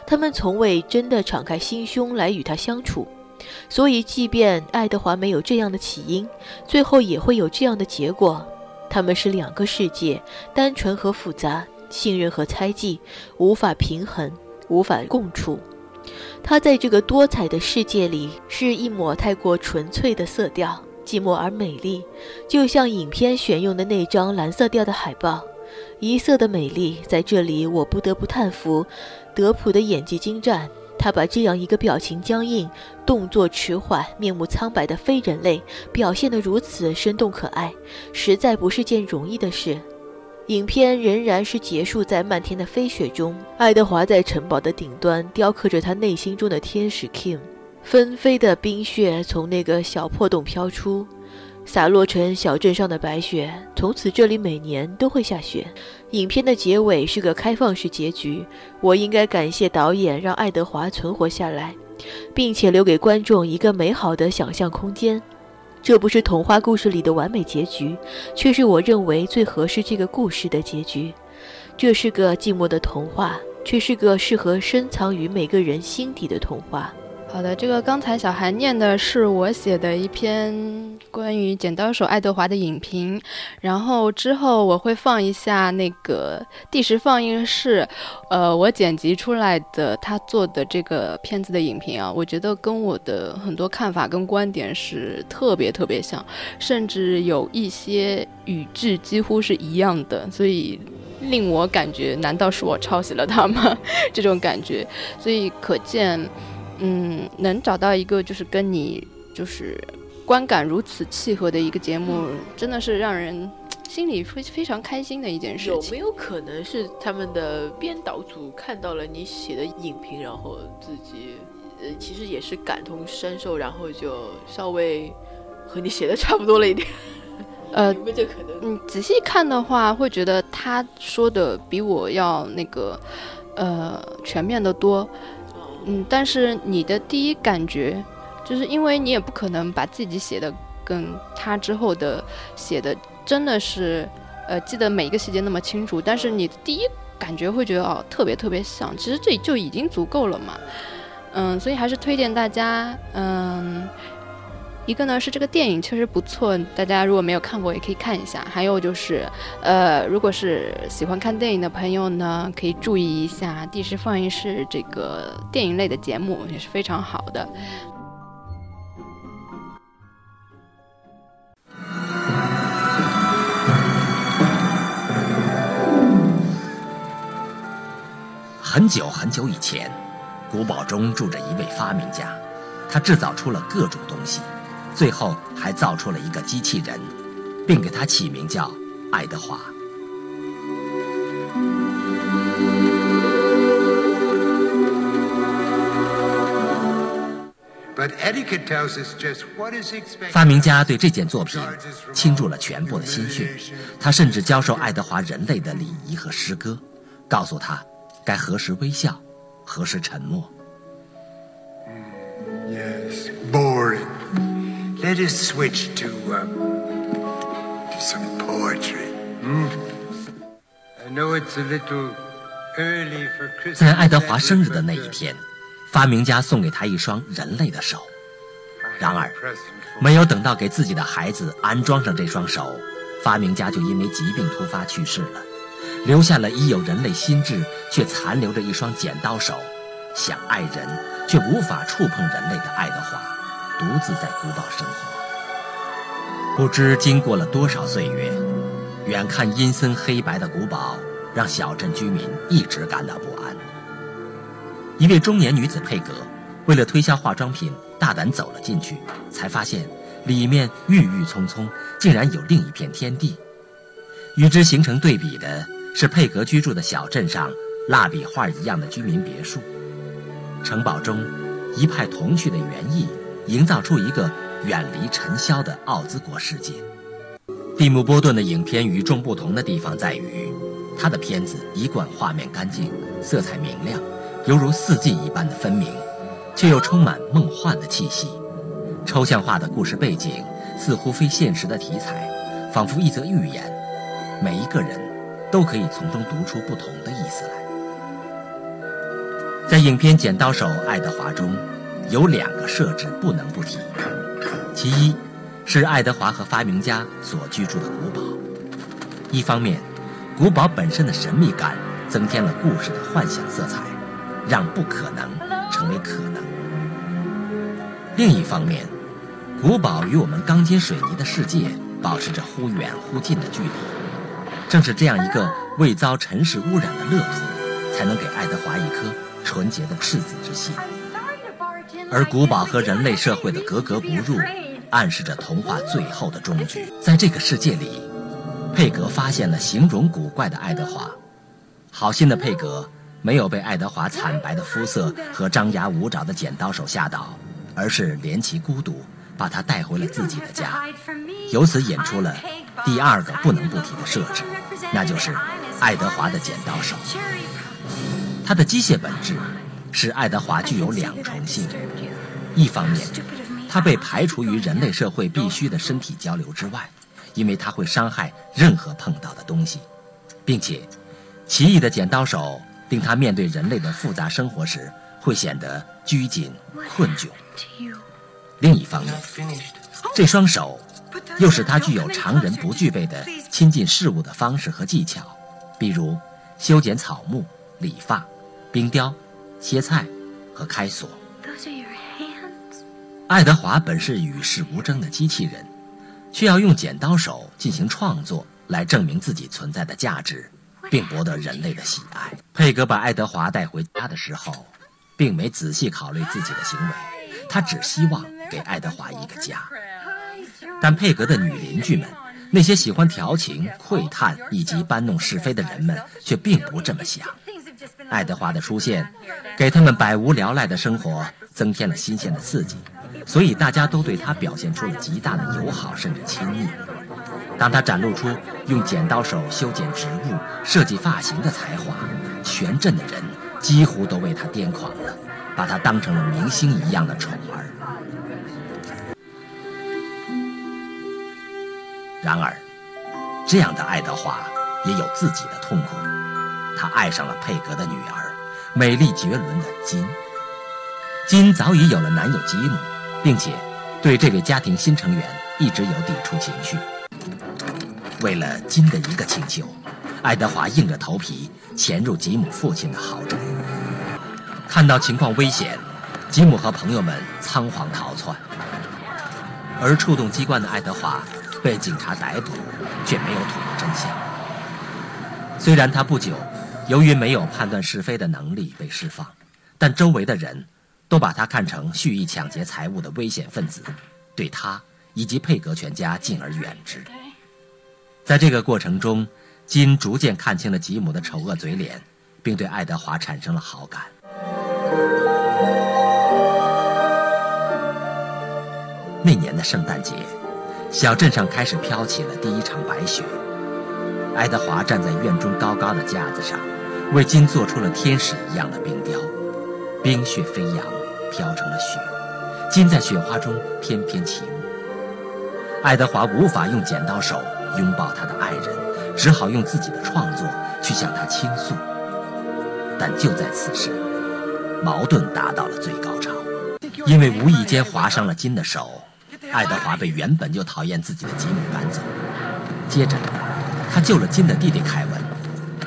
他们从未真的敞开心胸来与他相处，所以即便爱德华没有这样的起因，最后也会有这样的结果。他们是两个世界，单纯和复杂，信任和猜忌，无法平衡，无法共处。他在这个多彩的世界里，是一抹太过纯粹的色调，寂寞而美丽，就像影片选用的那张蓝色调的海报，一色的美丽。在这里，我不得不叹服德普的演技精湛。他把这样一个表情僵硬、动作迟缓、面目苍白的非人类表现得如此生动可爱，实在不是件容易的事。影片仍然是结束在漫天的飞雪中，爱德华在城堡的顶端雕刻着他内心中的天使 Kim，纷飞的冰雪从那个小破洞飘出。洒落成小镇上的白雪，从此这里每年都会下雪。影片的结尾是个开放式结局，我应该感谢导演让爱德华存活下来，并且留给观众一个美好的想象空间。这不是童话故事里的完美结局，却是我认为最合适这个故事的结局。这是个寂寞的童话，却是个适合深藏于每个人心底的童话。好的，这个刚才小韩念的是我写的一篇关于剪刀手爱德华的影评，然后之后我会放一下那个第十放映室，呃，我剪辑出来的他做的这个片子的影评啊，我觉得跟我的很多看法跟观点是特别特别像，甚至有一些语句几乎是一样的，所以令我感觉难道是我抄袭了他吗？*laughs* 这种感觉，所以可见。嗯，能找到一个就是跟你就是观感如此契合的一个节目，真的是让人心里非非常开心的一件事情。有没有可能是他们的编导组看到了你写的影评，然后自己呃其实也是感同身受，然后就稍微和你写的差不多了一点？*laughs* 呃，有没有这可能？嗯，仔细看的话，会觉得他说的比我要那个呃全面的多。嗯，但是你的第一感觉，就是因为你也不可能把自己写的跟他之后的写的真的是，呃，记得每一个细节那么清楚。但是你的第一感觉会觉得哦，特别特别像，其实这就已经足够了嘛。嗯，所以还是推荐大家，嗯。一个呢是这个电影确实不错，大家如果没有看过也可以看一下。还有就是，呃，如果是喜欢看电影的朋友呢，可以注意一下第十放映室这个电影类的节目也是非常好的。很久很久以前，古堡中住着一位发明家，他制造出了各种东西。最后还造出了一个机器人，并给它起名叫爱德华。发明家对这件作品倾注了全部的心血，他甚至教授爱德华人类的礼仪和诗歌，告诉他该何时微笑，何时沉默。Yes, boring. Let us switch to some poetry. I know it's a little early for Christmas. 在爱德华生日的那一天，发明家送给他一双人类的手。然而，没有等到给自己的孩子安装上这双手，发明家就因为疾病突发去世了，留下了已有人类心智却残留着一双剪刀手，想爱人却无法触碰人类的爱德华。独自在古堡生活，不知经过了多少岁月，远看阴森黑白的古堡让小镇居民一直感到不安。一位中年女子佩格，为了推销化妆品，大胆走了进去，才发现里面郁郁葱葱，竟然有另一片天地。与之形成对比的是佩格居住的小镇上蜡笔画一样的居民别墅，城堡中一派童趣的园艺。营造出一个远离尘嚣的奥兹国世界。蒂姆·波顿的影片与众不同的地方在于，他的片子一贯画面干净、色彩明亮，犹如四季一般的分明，却又充满梦幻的气息。抽象化的故事背景似乎非现实的题材，仿佛一则寓言，每一个人都可以从中读出不同的意思来。在影片《剪刀手爱德华》中。有两个设置不能不提，其一是爱德华和发明家所居住的古堡。一方面，古堡本身的神秘感增添了故事的幻想色彩，让不可能成为可能；另一方面，古堡与我们钢筋水泥的世界保持着忽远忽近的距离。正是这样一个未遭尘世污染的乐土，才能给爱德华一颗纯洁的赤子之心。而古堡和人类社会的格格不入，暗示着童话最后的终局。在这个世界里，佩格发现了形容古怪的爱德华。好心的佩格没有被爱德华惨白的肤色和张牙舞爪的剪刀手吓倒，而是怜其孤独，把他带回了自己的家。由此引出了第二个不能不提的设置，那就是爱德华的剪刀手。他的机械本质。使爱德华具有两重性：一方面，他被排除于人类社会必须的身体交流之外，因为他会伤害任何碰到的东西，并且，奇异的剪刀手令他面对人类的复杂生活时会显得拘谨困窘。另一方面，这双手又使他具有常人不具备的亲近事物的方式和技巧，比如修剪草木、理发、冰雕、切菜和开锁。爱德华本是与世无争的机器人，却要用剪刀手进行创作来证明自己存在的价值，并博得人类的喜爱。佩格把爱德华带回家的时候，并没仔细考虑自己的行为，他只希望给爱德华一个家。但佩格的女邻居们，那些喜欢调情、窥探以及搬弄是非的人们，却并不这么想。爱德华的出现，给他们百无聊赖的生活增添了新鲜的刺激。所以大家都对他表现出了极大的友好，甚至亲昵。当他展露出用剪刀手修剪植物、设计发型的才华，全镇的人几乎都为他癫狂了，把他当成了明星一样的宠儿。然而，这样的爱德华也有自己的痛苦，他爱上了佩格的女儿，美丽绝伦的金。金早已有了男友吉姆。并且，对这位家庭新成员一直有抵触情绪。为了金的一个请求，爱德华硬着头皮潜入吉姆父亲的豪宅。看到情况危险，吉姆和朋友们仓皇逃窜。而触动机关的爱德华被警察逮捕，却没有吐露真相。虽然他不久由于没有判断是非的能力被释放，但周围的人。都把他看成蓄意抢劫财物的危险分子，对他以及佩格全家敬而远之。在这个过程中，金逐渐看清了吉姆的丑恶嘴脸，并对爱德华产生了好感。那年的圣诞节，小镇上开始飘起了第一场白雪。爱德华站在院中高高的架子上，为金做出了天使一样的冰雕，冰雪飞扬。飘成了雪，金在雪花中翩翩起舞。爱德华无法用剪刀手拥抱他的爱人，只好用自己的创作去向他倾诉。但就在此时，矛盾达到了最高潮，因为无意间划伤了金的手，爱德华被原本就讨厌自己的吉姆赶走。接着，他救了金的弟弟凯文，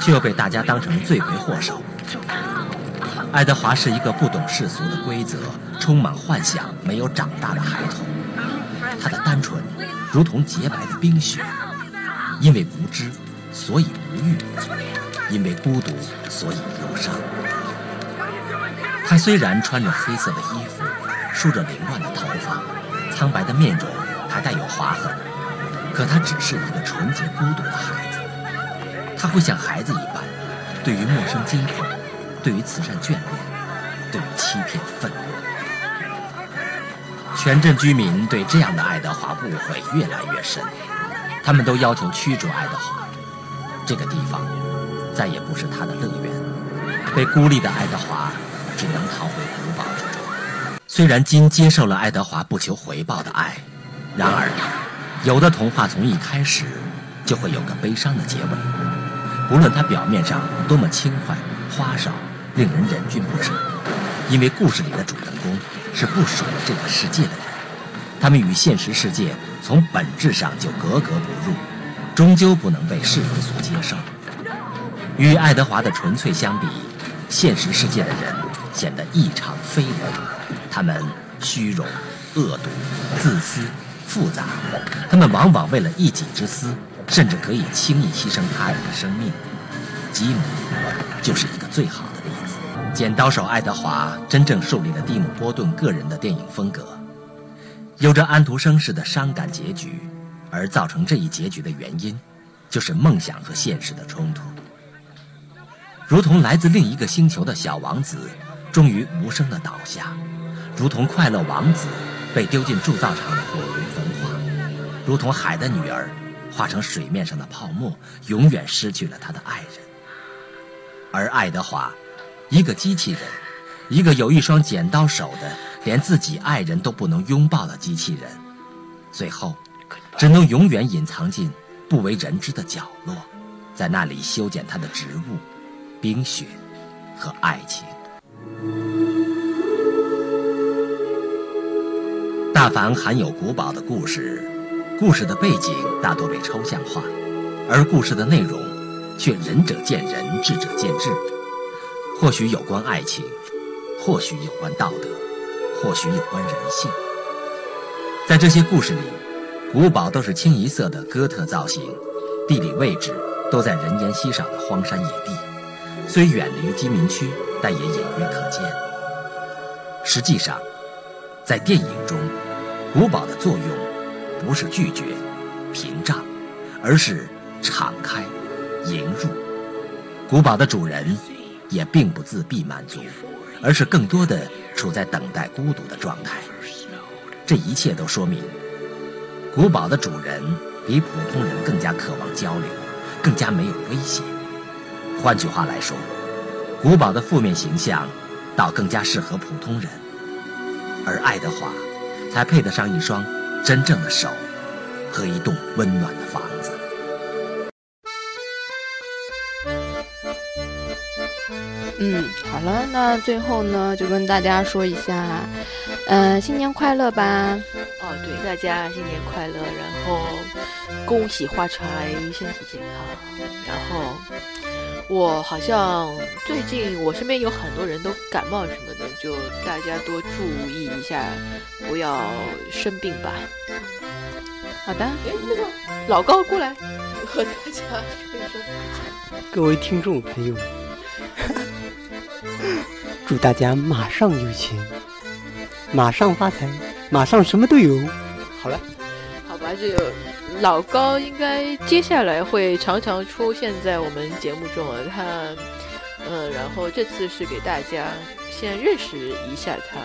却又被大家当成罪魁祸首。爱德华是一个不懂世俗的规则、充满幻想、没有长大的孩童。他的单纯如同洁白的冰雪，因为无知，所以无欲；因为孤独，所以忧伤。他虽然穿着黑色的衣服，梳着凌乱的头发，苍白的面容还带有划痕，可他只是一个纯洁孤独的孩子。他会像孩子一般，对于陌生惊恐。对于慈善眷恋，对于欺骗愤怒，全镇居民对这样的爱德华误会越来越深，他们都要求驱逐爱德华。这个地方再也不是他的乐园，被孤立的爱德华只能逃回古堡之中。虽然金接受了爱德华不求回报的爱，然而，有的童话从一开始就会有个悲伤的结尾，不论他表面上多么轻快花哨。令人忍俊不止，因为故事里的主人公是不属于这个世界的人，他们与现实世界从本质上就格格不入，终究不能被世人所接受。与爱德华的纯粹相比，现实世界的人显得异常非人，他们虚荣、恶毒、自私、复杂，他们往往为了一己之私，甚至可以轻易牺牲他人的生命。吉姆就是一个最好的例子。剪刀手爱德华真正树立了蒂姆·波顿个人的电影风格，有着安徒生式的伤感结局，而造成这一结局的原因，就是梦想和现实的冲突。如同来自另一个星球的小王子，终于无声的倒下；如同快乐王子被丢进铸造厂的火炉焚化；如同海的女儿化成水面上的泡沫永远失去了他的爱人。而爱德华一个机器人一个有一双剪刀手的连自己爱人都不能拥抱的机器人最后只能永远隐藏进不为人知的角落在那里修剪他的植物冰雪和爱情。大凡含有古堡的故事故事的背景大多被抽象化，而故事的内容却仁者见仁，智者见智。或许有关爱情，或许有关道德，或许有关人性。在这些故事里，古堡都是清一色的哥特造型，地理位置都在人烟稀少的荒山野地，虽远离居民区，但也隐约可见。实际上，在电影中，古堡的作用不是拒绝、屏障，而是敞开、迎入。古堡的主人也并不自闭满足，而是更多的处在等待孤独的状态。这一切都说明，古堡的主人比普通人更加渴望交流，更加没有威胁。换句话来说，古堡的负面形象倒更加适合普通人，而爱德华才配得上一双真正的手和一栋温暖的房子。嗯，好了，那最后呢，就跟大家说一下，嗯、新年快乐吧！哦，对，大家新年快乐，然后恭喜发财，身体健康。然后我好像最近我身边有很多人都感冒什么的，就大家多注意一下，不要生病吧。好的，哎，那个老高过来和大家说一声。各位听众朋友们，*laughs* 祝大家马上有钱，马上发财，马上什么都有。好了，好吧，这个老高应该接下来会常常出现在我们节目中啊。他，嗯，然后这次是给大家先认识一下他，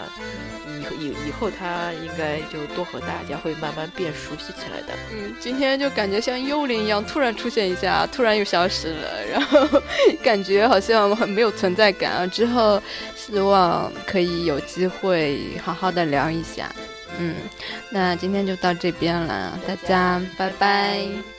以以以后他应该就多和大家会慢慢变熟悉起来的。嗯，今天就感觉像幽灵一样，突然出现一下，突然又消失了，然后感觉好像很没有存在感啊。之后希望可以有机会好好的聊一下。嗯，那今天就到这边了，大家拜拜。